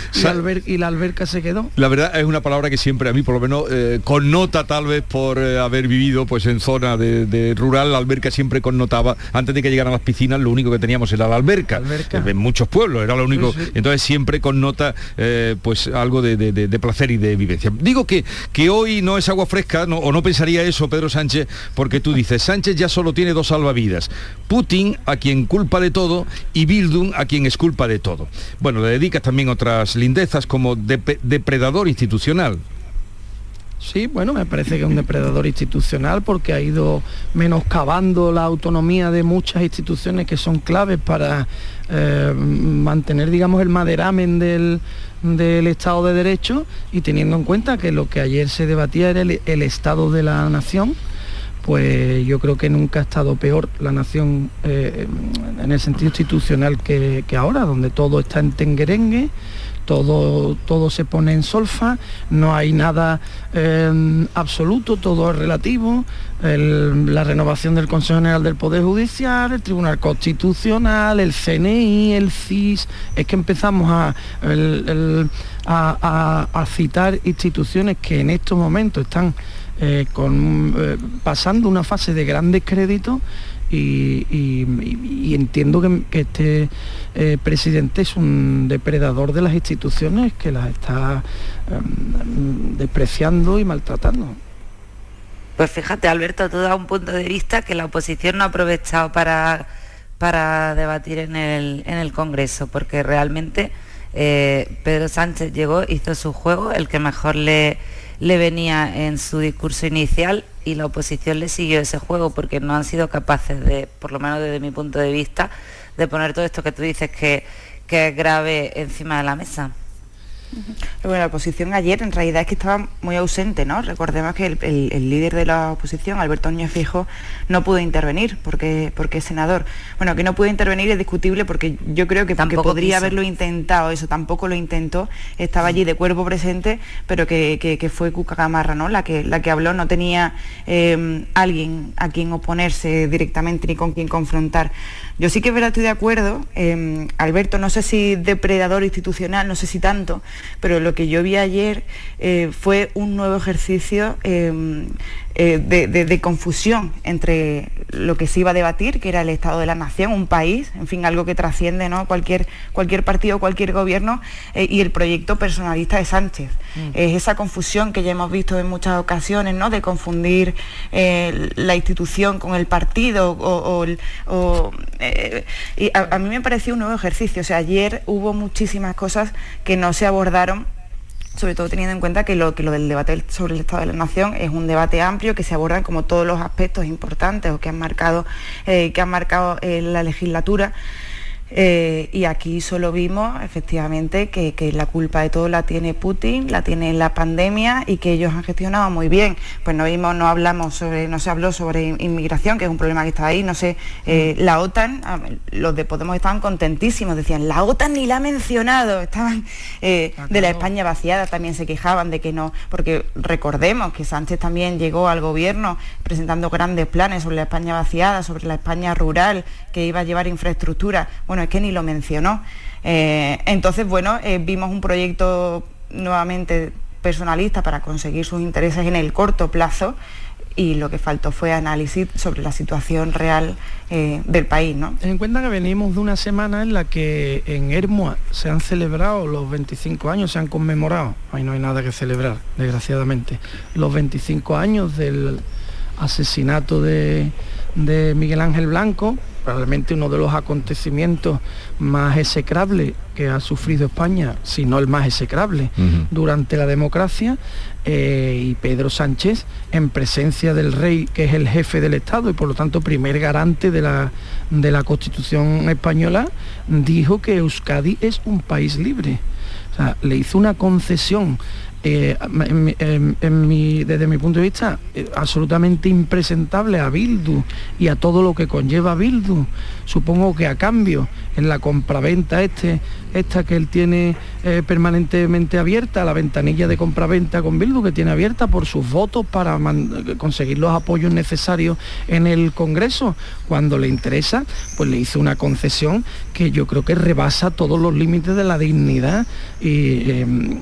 y, la alberca se quedó. La verdad es una palabra que siempre a mí por lo menos eh, connota tal vez por eh, haber vivido pues en zona de, rural, la alberca siempre connotaba, antes de que llegaran las piscinas lo único que teníamos era la alberca. En muchos pueblos era lo único. Entonces siempre connota eh, pues algo de, placer y de vivencia. Digo que, que hoy no es agua fresca, o no pensaría eso Pedro Sánchez, porque tú dices, Sánchez ya solo tiene dos salvavidas. Putin, a quien culpa de todo, y Bildung, a quien es culpa de todo. Bueno, le dedicas también otras lindezas como depredador institucional. Sí, bueno, me parece que es un depredador institucional porque ha ido menoscabando la autonomía de muchas instituciones que son claves para eh, mantener, digamos, el maderamen del, Estado de Derecho y teniendo en cuenta que lo que ayer se debatía era el Estado de la Nación pues yo creo que nunca ha estado peor la nación eh, en el sentido institucional que, ahora, donde todo está en tenguerengue, todo, todo se pone en solfa, no hay nada eh, absoluto, todo es relativo, la renovación del Consejo General del Poder Judicial, el Tribunal Constitucional, el CNI, el CIS, es que empezamos a, a citar instituciones que en estos momentos están eh, con, eh, pasando una fase de gran descrédito y, entiendo que, este eh, presidente es un depredador de las instituciones que las está em, despreciando y maltratando. Pues fíjate, Alberto, tú das un punto de vista que la oposición no ha aprovechado para, para debatir en el, en el Congreso, porque realmente Pedro Sánchez llegó, hizo su juego, el que mejor le, le venía en su discurso inicial y la oposición le siguió ese juego porque no han sido capaces de, por lo menos desde mi punto de vista, de poner todo esto que tú dices que, que es grave encima de la mesa. Bueno, la oposición ayer en realidad es que estaba muy ausente, ¿no? Recordemos que el, líder de la oposición, Alberto Núñez Fijo, no pudo intervenir porque, porque es senador. Bueno, que no pudo intervenir es discutible porque yo creo que, porque podría haberlo intentado, eso tampoco lo intentó, estaba allí de cuerpo presente, pero que, fue Cuca Gamarra, ¿no? La que, la que habló no tenía eh, alguien a quien oponerse directamente ni con quien confrontar. Yo sí que verdad estoy de acuerdo, em, Alberto, no sé si depredador institucional, no sé si tanto, pero lo que yo vi ayer eh, fue un nuevo ejercicio em, eh, de, confusión entre lo que se iba a debatir, que era el Estado de la Nación, un país, en fin, algo que trasciende ¿no? cualquier, cualquier partido, cualquier gobierno, eh, y el proyecto personalista de Sánchez. Mm. Es esa confusión que ya hemos visto en muchas ocasiones, ¿no? de confundir eh, la institución con el partido. O, y a, mí me pareció un nuevo ejercicio. O sea, ayer hubo muchísimas cosas que no se abordaron sobre todo teniendo en cuenta que lo, que lo del debate sobre el Estado de la Nación es un debate amplio que se abordan como todos los aspectos importantes o que han marcado, eh, que han marcado eh, la legislatura. Eh, y aquí solo vimos efectivamente que, la culpa de todo la tiene Putin, la tiene la pandemia y que ellos han gestionado muy bien. Pues no vimos, no hablamos sobre, no se habló sobre inmigración, que es un problema que está ahí, no sé, eh, la OTAN, los de Podemos estaban contentísimos, decían, la OTAN ni la ha mencionado, estaban eh, de la España vaciada, también se quejaban de que no, porque recordemos que Sánchez también llegó al gobierno presentando grandes planes sobre la España vaciada, sobre la España rural, que iba a llevar infraestructura. Bueno, es que ni lo mencionó. Eh, entonces, bueno, eh, vimos un proyecto nuevamente personalista para conseguir sus intereses en el corto plazo y lo que faltó fue análisis sobre la situación real eh, del país. ¿no? Ten en cuenta que venimos de una semana en la que en Hermoa se han celebrado los 25 años, se han conmemorado, ahí no hay nada que celebrar, desgraciadamente, los 25 años del asesinato de, de Miguel Ángel Blanco, probablemente uno de los acontecimientos más execrables que ha sufrido España, si no el más execrable, durante la democracia, eh, y Pedro Sánchez, en presencia del rey, que es el jefe del Estado y por lo tanto primer garante de la, de la Constitución española, dijo que Euskadi es un país libre. O sea, le hizo una concesión eh, desde mi punto de vista, eh, absolutamente impresentable a Bildu y a todo lo que conlleva Bildu. Supongo que a cambio, en la compraventa este, esta que él tiene eh, permanentemente abierta, la ventanilla de compraventa con Bildu que tiene abierta por sus votos para conseguir los apoyos necesarios en el Congreso, cuando le interesa, pues le hizo una concesión que yo creo que rebasa todos los límites de la dignidad y em,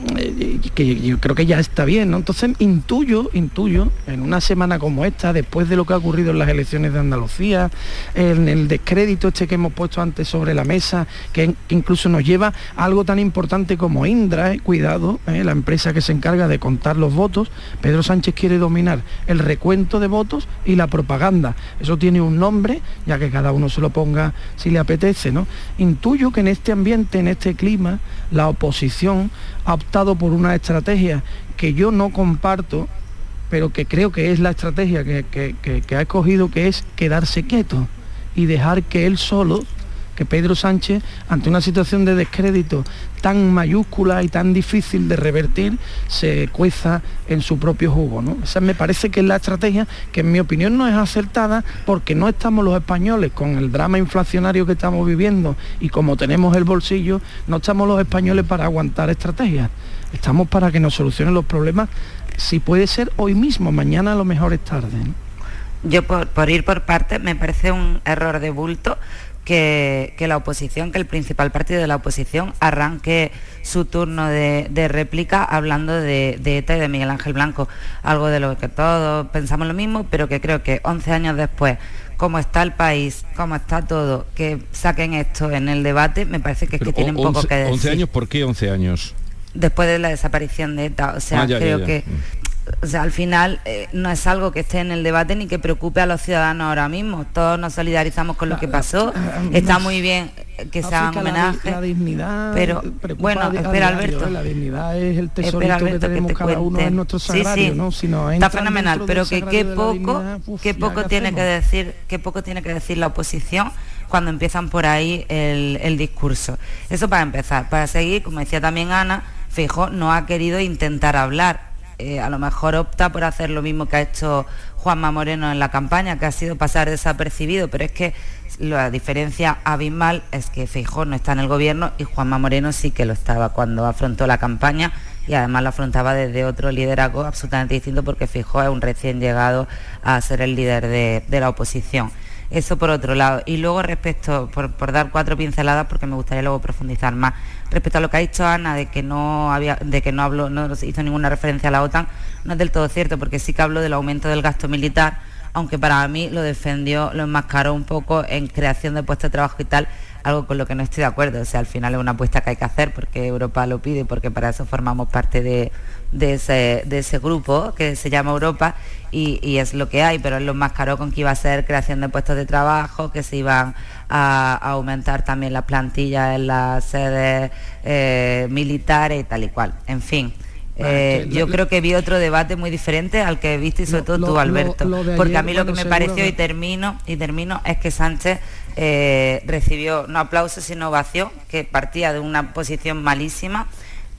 que yo creo que ya está bien, ¿no? Entonces intuyo, intuyo, en una semana como esta, después de lo que ha ocurrido en las elecciones de Andalucía, en el descrédito este que hemos puesto antes sobre la mesa, que, incluso nos lleva algo tan importante como Indra, eh, cuidado, eh, la empresa que se encarga de contar los votos, Pedro Sánchez quiere dominar el recuento de votos y la propaganda. Eso tiene un nombre, ya que cada uno se lo ponga si le apetece, ¿no? Intuyo que en este ambiente, en este clima, la oposición ha optado por una estrategia que yo no comparto, pero que creo que es la estrategia que, ha escogido, que es quedarse quieto y dejar que él solo, que Pedro Sánchez, ante una situación de descrédito tan mayúscula y tan difícil de revertir, se cueza en su propio jugo. ¿no? Esa me parece que es la estrategia que en mi opinión no es acertada porque no estamos los españoles con el drama inflacionario que estamos viviendo y como tenemos el bolsillo, no estamos los españoles para aguantar estrategias. Estamos para que nos solucionen los problemas, si puede ser hoy mismo, mañana a lo mejor es tarde. Yo por, por ir por partes me parece un error de bulto que, la oposición, que el principal partido de la oposición arranque su turno de, réplica hablando de, ETA y de Miguel Ángel Blanco, algo de lo que todos pensamos lo mismo, pero que creo que 11 años después, como está el país, como está todo, que saquen esto en el debate, me parece que es que tienen poco que decir. ¿11 años por qué 11 años? Después de la desaparición de ETA, o sea, ah, creo que... Mm o sea, al final eh, no es algo que esté en el debate ni que preocupe a los ciudadanos ahora mismo. Todos nos solidarizamos con lo que pasó. Está muy bien que se hagan homenajes. pero bueno, espera Alberto. La dignidad es el tesorito que tenemos cada uno en nuestro sagrario, ¿no? Está fenomenal, pero que qué poco, qué poco tiene que decir, qué poco tiene que decir la oposición cuando empiezan por ahí el, el discurso. Eso para empezar. Para seguir, como decía también Ana, Fijo no ha querido intentar hablar eh, a lo mejor opta por hacer lo mismo que ha hecho Juanma Moreno en la campaña, que ha sido pasar desapercibido, pero es que la diferencia abismal es que Feijó no está en el gobierno y Juanma Moreno sí que lo estaba cuando afrontó la campaña y además lo afrontaba desde otro liderazgo absolutamente distinto porque Feijó es un recién llegado a ser el líder de, la oposición. Eso por otro lado. Y luego respecto, por, dar cuatro pinceladas, porque me gustaría luego profundizar más, respecto a lo que ha dicho Ana de que no había, de que no habló, no hizo ninguna referencia a la OTAN, no es del todo cierto, porque sí que habló del aumento del gasto militar, aunque para mí lo defendió, lo enmascaró un poco en creación de puestos de trabajo y tal, algo con lo que no estoy de acuerdo. O sea, al final es una apuesta que hay que hacer porque Europa lo pide porque para eso formamos parte de, ese, grupo que se llama Europa y, es lo que hay, pero él lo enmascaró con que iba a ser creación de puestos de trabajo, que se iban a, aumentar también las plantillas en las sedes eh, militares y tal y cual. En fin. Eh, yo creo que vi otro debate muy diferente al que viste y sobre todo tú, Alberto. porque a mí lo que me pareció y termino y termino es que Sánchez eh, recibió no aplausos sino ovación, que partía de una posición malísima,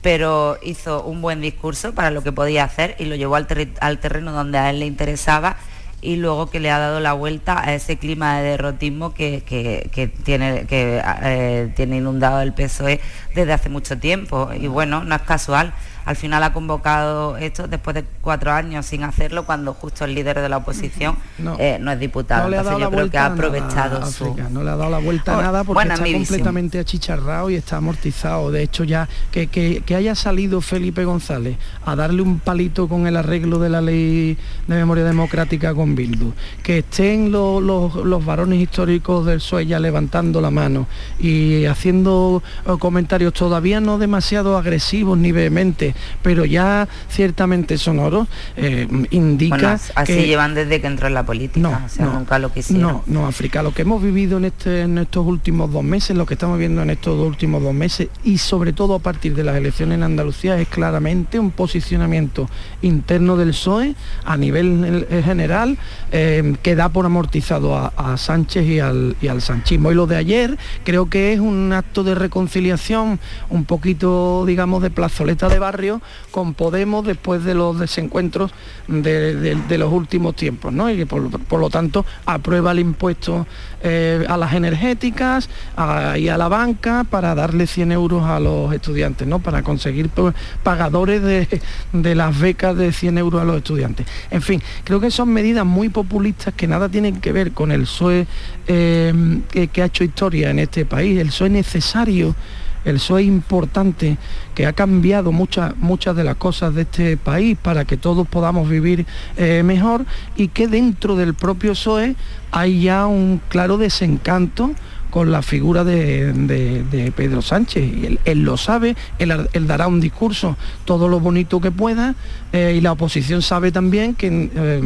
pero hizo un buen discurso para lo que podía hacer y lo llevó al, terreno donde a él le interesaba y luego que le ha dado la vuelta a ese clima de derrotismo que, tiene, que eh, tiene inundado el PSOE desde hace mucho tiempo. Y bueno, no es casual al final ha convocado esto después de cuatro años sin hacerlo cuando justo el líder de la oposición no, eh, es diputado. No Entonces yo creo que ha aprovechado No le ha dado la vuelta a nada porque está completamente achicharrado y está amortizado. De hecho ya que, haya salido Felipe González a darle un palito con el arreglo de la ley de memoria democrática con Bildu, que estén los, los, varones históricos del PSOE ya levantando la mano y haciendo eh, comentarios todavía no demasiado agresivos ni vehementes pero ya ciertamente sonoro eh, indica así llevan desde que entró en la política, no, o sea, nunca lo quisieron. No, no, África, lo que hemos vivido en, este, en estos últimos dos meses, lo que estamos viendo en estos últimos dos meses y sobre todo a partir de las elecciones en Andalucía es claramente un posicionamiento interno del PSOE a nivel general eh, que da por amortizado a, Sánchez y al, y al sanchismo. Y lo de ayer creo que es un acto de reconciliación, un poquito, digamos, de plazoleta de barrio con Podemos después de los desencuentros de, los últimos tiempos, ¿no? Y que por, lo tanto aprueba el impuesto eh, a las energéticas y a la banca para darle 100 euros a los estudiantes, ¿no? Para conseguir pagadores de, las becas de 100 euros a los estudiantes. En fin, creo que son medidas muy populistas que nada tienen que ver con el PSOE eh, que, que ha hecho historia en este país. El PSOE necesario el PSOE importante, que ha cambiado muchas, muchas de las cosas de este país para que todos podamos vivir eh, mejor y que dentro del propio PSOE hay ya un claro desencanto con la figura de, Pedro Sánchez. Y él, lo sabe, él, dará un discurso todo lo bonito que pueda eh, y la oposición sabe también que eh,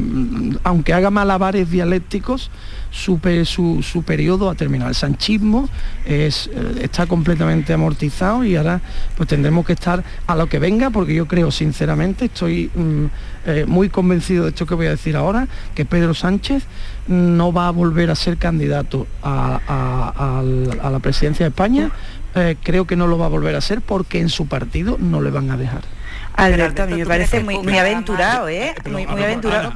aunque haga malabares dialécticos, su, periodo ha terminado. El sanchismo eh, está completamente amortizado y ahora pues tendremos que estar a lo que venga porque yo creo sinceramente, estoy mm, eh, muy convencido de esto que voy a decir ahora, que Pedro Sánchez no va a volver a ser candidato a, la presidencia de España. Eh, creo que no lo va a volver a ser porque en su partido no le van a dejar. Alberto, a mí me parece muy, muy aventurado, ¿eh? Muy, aventurado.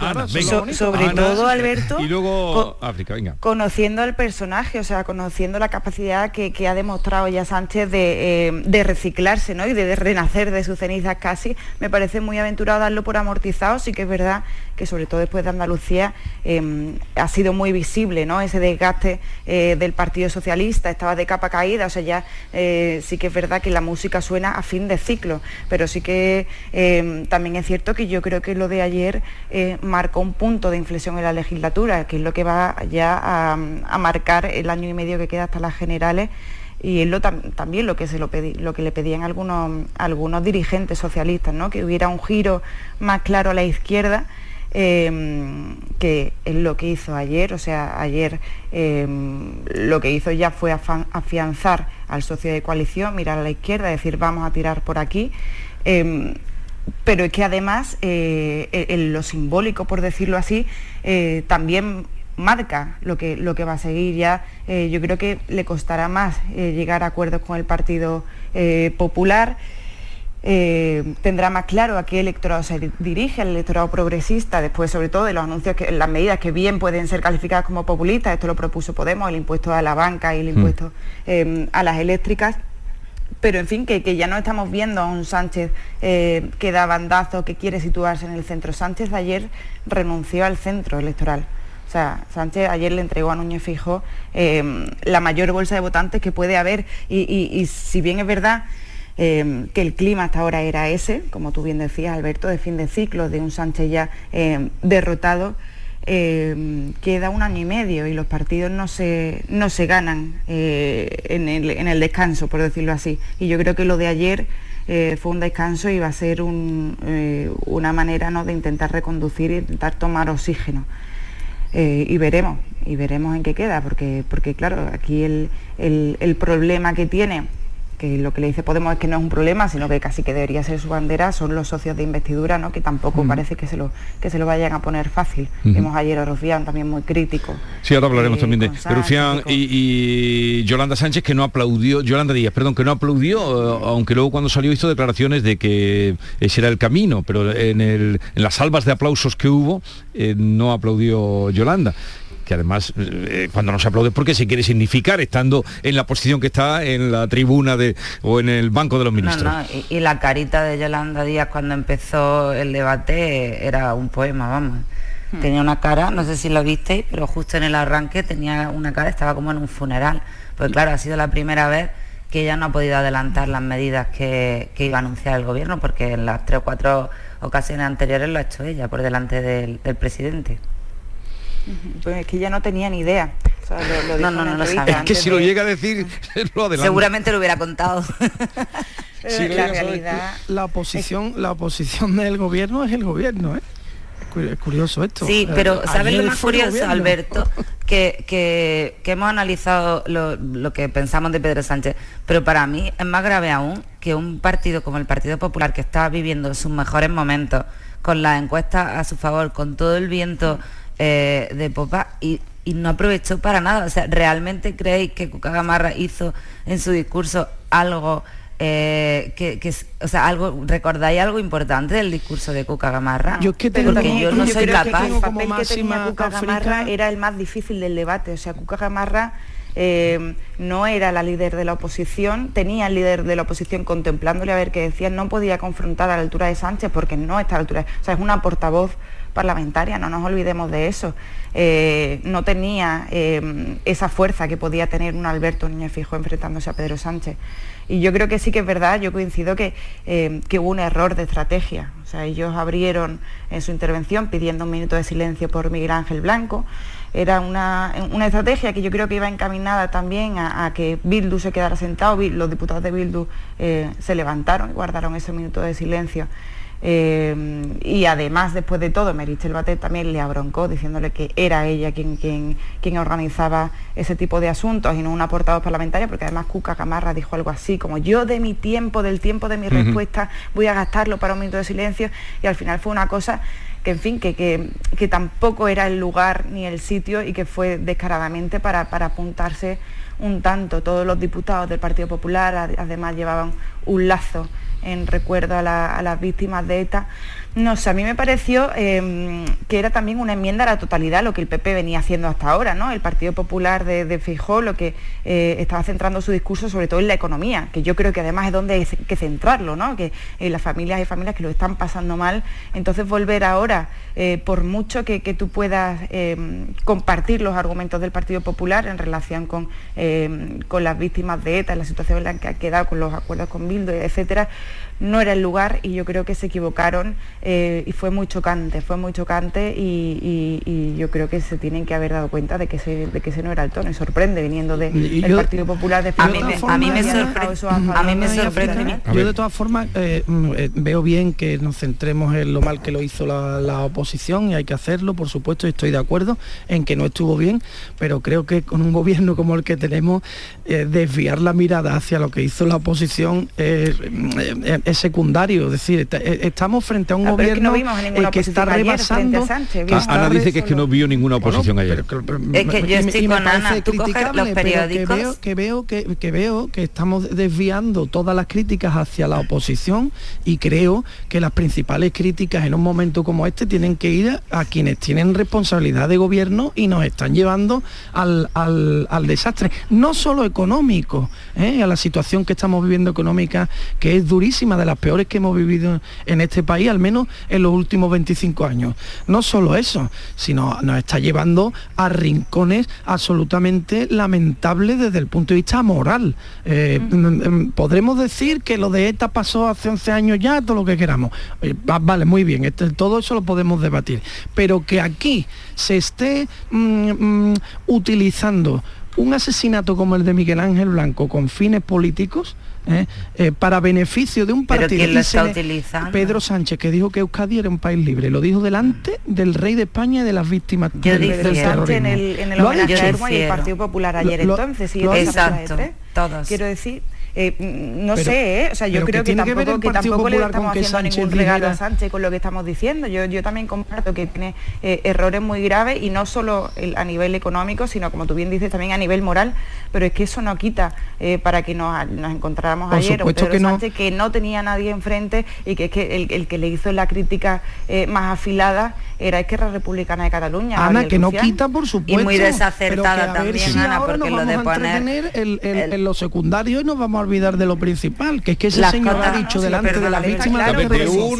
sobre todo, Alberto, y luego África, venga. conociendo al personaje, o sea, conociendo la capacidad que, ha demostrado ya Sánchez eh, de, reciclarse, ¿no? Y de, renacer de sus cenizas casi, me parece muy aventurado darlo por amortizado, sí que es verdad que sobre todo después de Andalucía em, ha sido muy visible. Ese desgaste eh, del Partido Socialista, estaba de capa caída, o sea, ya eh, sí que es verdad que la música suena a fin de ciclo, pero sí que Em, también es cierto que yo creo que lo de ayer eh, marcó un punto de inflexión en la legislatura, que es lo que va ya a, marcar el año y medio que queda hasta las generales y es lo, también lo que, se lo, lo que le pedían algunos, algunos dirigentes socialistas, que hubiera un giro más claro a la izquierda. Em, que es lo que hizo ayer, o sea, ayer em, lo que hizo ya fue afianzar al socio de coalición, mirar a la izquierda, decir vamos a tirar por aquí. Em, pero es que además eh, en lo simbólico, por decirlo así, eh, también marca lo que, lo que va a seguir ya. Eh, yo creo que le costará más llegar a acuerdos con el Partido Popular. Tendrá más claro a qué electorado se dirige, el electorado progresista, después sobre todo de los anuncios, que las medidas que bien pueden ser calificadas como populistas, esto lo propuso Podemos, el impuesto a la banca y el mm. impuesto a las eléctricas, pero en fin, que, ya no estamos viendo a un Sánchez eh, que da bandazo, que quiere situarse en el centro. Sánchez ayer renunció al centro electoral. O sea, Sánchez ayer le entregó a Núñez Fijo em, la mayor bolsa de votantes que puede haber y, si bien es verdad em, que el clima hasta ahora era ese, como tú bien decías, Alberto, de fin de ciclo, de un Sánchez ya em, derrotado, queda un año y medio y los partidos no se, no se ganan eh, en, el, descanso, por decirlo así. Y yo creo que lo de ayer eh, fue un descanso y va a ser eh, una manera ¿no? de intentar reconducir y intentar tomar oxígeno. y veremos, y veremos en qué queda, porque, porque claro, aquí el, el problema que tiene que lo que le dice Podemos es que no es un problema, sino que casi que debería ser su bandera, son los socios de investidura, ¿no? que tampoco parece que se, lo, que se lo vayan a poner fácil. Vimos ayer a Rufián también muy crítico. Sí, ahora hablaremos eh, también de Rufián y, Yolanda Sánchez que no aplaudió, Yolanda Díaz, perdón, que no aplaudió, eh, aunque luego cuando salió hizo declaraciones de que ese era el camino, pero en, el, en las salvas de aplausos que hubo eh, no aplaudió Yolanda que además eh, cuando no se aplaude porque se quiere significar estando en la posición que está en la tribuna de o en el banco de los ministros. y, la carita de Yolanda Díaz cuando empezó el debate era un poema, vamos. Hmm. Tenía una cara, no sé si lo visteis, pero justo en el arranque tenía una cara, estaba como en un funeral. Pues claro, ha sido la primera vez que ella no ha podido adelantar las medidas que, iba a anunciar el gobierno, porque en las tres o cuatro ocasiones anteriores lo ha hecho ella por delante del presidente. Pues es que ya no tenía ni idea. no, no, no, Es que si lo llega a decir, lo adelante. Seguramente lo hubiera contado. la realidad... La oposición, la oposición del gobierno es el gobierno, ¿eh? Es curioso esto. Sí, pero ¿sabes lo más curioso, Alberto? Que, que, hemos analizado lo, lo, que pensamos de Pedro Sánchez, pero para mí es más grave aún que un partido como el Partido Popular, que está viviendo sus mejores momentos, con las encuestas a su favor, con todo el viento eh, de popa y, no aprovechó para nada. O sea, ¿realmente creéis que Cuca Gamarra hizo en su discurso algo eh, que, o sea, algo, ¿recordáis algo importante del discurso de Cuca Gamarra? Yo que tengo Porque yo no soy capaz. el papel que tenía Cuca Gamarra era el más difícil del debate. O sea, Cuca Gamarra eh, no era la líder de la oposición, tenía el líder de la oposición contemplándole a ver qué decía, no podía confrontar a la altura de Sánchez porque no está a la altura, o sea, es una portavoz parlamentaria, no nos olvidemos de eso. Eh, no tenía eh, esa fuerza que podía tener un Alberto Núñez Fijo enfrentándose a Pedro Sánchez. Y yo creo que sí que es verdad, yo coincido que, eh, que hubo un error de estrategia. O sea, ellos abrieron en su intervención pidiendo un minuto de silencio por Miguel Ángel Blanco. Era una, estrategia que yo creo que iba encaminada también a, que Bildu se quedara sentado. Los diputados de Bildu se levantaron y guardaron ese minuto de silencio. Eh, y además, después de todo, Merichel Batet también le abroncó diciéndole que era ella quien, quien, quien organizaba ese tipo de asuntos y no una portavoz parlamentaria, porque además Cuca Camarra dijo algo así, como yo de mi tiempo, del tiempo de mi respuesta, voy a gastarlo para un minuto de silencio, y al final fue una cosa que en fin, que, que, tampoco era el lugar ni el sitio y que fue descaradamente para, para apuntarse un tanto. Todos los diputados del Partido Popular además llevaban un lazo en recuerdo a, las víctimas de ETA. No sé, a mí me pareció em, que era también una enmienda a la totalidad lo que el PP venía haciendo hasta ahora, ¿no? El Partido Popular de, de lo que eh, estaba centrando su discurso sobre todo en la economía, que yo creo que además es donde hay que centrarlo, ¿no? Que en las familias hay familias que lo están pasando mal, entonces volver ahora, eh, por mucho que, tú puedas em, compartir los argumentos del Partido Popular en relación con, em, con las víctimas de ETA, la situación en la que ha quedado con los acuerdos con Bildu, etcétera, no era el lugar y yo creo que se equivocaron eh, y fue muy chocante, fue muy chocante y, yo creo que se tienen que haber dado cuenta de que ese, de que ese no era el tono y sorprende viniendo del Partido Popular de a mí, me, a mí me sorprende a mí. me sorprende yo de todas formas eh, mm, eh, veo bien que nos centremos en lo mal que lo hizo la, oposición y hay que hacerlo por supuesto y estoy de acuerdo en que no estuvo bien pero creo que con un gobierno como el que tenemos desviar la mirada hacia lo que hizo la oposición es secundario, es decir, eh, estamos frente a un gobierno que, está rebasando. Ana dice que es que no vio ninguna oposición ayer. es que yo estoy con Ana, tú los periódicos. Que veo que, veo que, veo que estamos desviando todas las críticas hacia la oposición y creo que las principales críticas en un momento como este tienen que ir a quienes tienen responsabilidad de gobierno y nos están llevando al, al, desastre, no solo económico, ¿eh? a la situación que estamos viviendo económica, que es durísima de las peores que hemos vivido en este país, al menos en los últimos 25 años. No solo eso, sino nos está llevando a rincones absolutamente lamentables desde el punto de vista moral. Eh, mm, Podremos decir que lo de ETA pasó hace 11 años ya, todo lo que queramos. Eh, va- vale, muy bien, este- todo eso lo podemos debatir. Pero que aquí se esté mm, mm, utilizando un asesinato como el de Miguel Ángel Blanco con fines políticos ¿eh? Eh, para beneficio de un Pero partido. ¿quién lo y está utilizando? Pedro Sánchez, que dijo que Euskadi era un país libre, lo dijo delante del rey de España y de las víctimas Yo del, del terrorismo. En el, en el Lo ha homenaje dicho. y el. Partido Popular ayer Lo- lo- entonces, sí, lo frase, Exacto, ¿eh? todos. Quiero decir, eh, mm, no Pero- sé, ¿eh? o sea, yo creo que tampoco, que tampoco le estamos haciendo Sánchez ningún regalo a Sánchez con lo que estamos diciendo. Yo, yo también comparto que tiene eh, errores muy graves y no solo el- a nivel económico, sino como tú bien dices, también a nivel moral, pero es que eso no quita para que nos, nos encontráramos Por ayer a un supuesto Pedro que no. Sánchez que no tenía nadie enfrente y que es que el, el que le hizo la crítica más afilada era Esquerra Republicana de Cataluña. Ana, que no quita, por supuesto. muy pero que desacertada a también, si Ana, ahora porque nos lo de vamos a poner entretener el- el- en lo secundario y nos vamos a olvidar de lo principal, que es que ese señor ha dicho no, delante de las víctimas claro,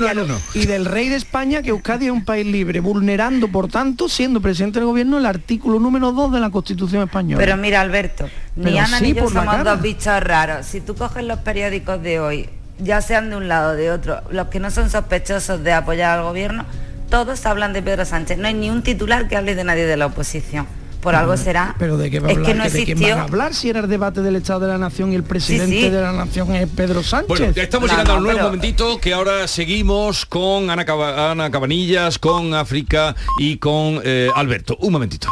a lo- y del rey de España que Euskadi es un país libre, vulnerando, por tanto, siendo presidente del gobierno el artículo número 2 de la Constitución española. Pero mira, Alberto, ni Pero Ana sí, ni yo somos dos bichos raros. Si tú coges los periódicos de hoy, ya sean de un lado o de otro, los que no son sospechosos de apoyar al gobierno, todos hablan de Pedro Sánchez. No hay ni un titular que hable de nadie de la oposición. Por algo será. Pero de qué va a es hablar, que no ¿Que de quién van existió. a hablar si era el debate del Estado de la Nación y el presidente sí. de la Nación es Pedro Sánchez? Bueno, ya estamos No, llegando no, al nuevo pero- momentito que ahora seguimos con Ana, Ana Cabanillas, con África y con eh, Alberto. Un momentito.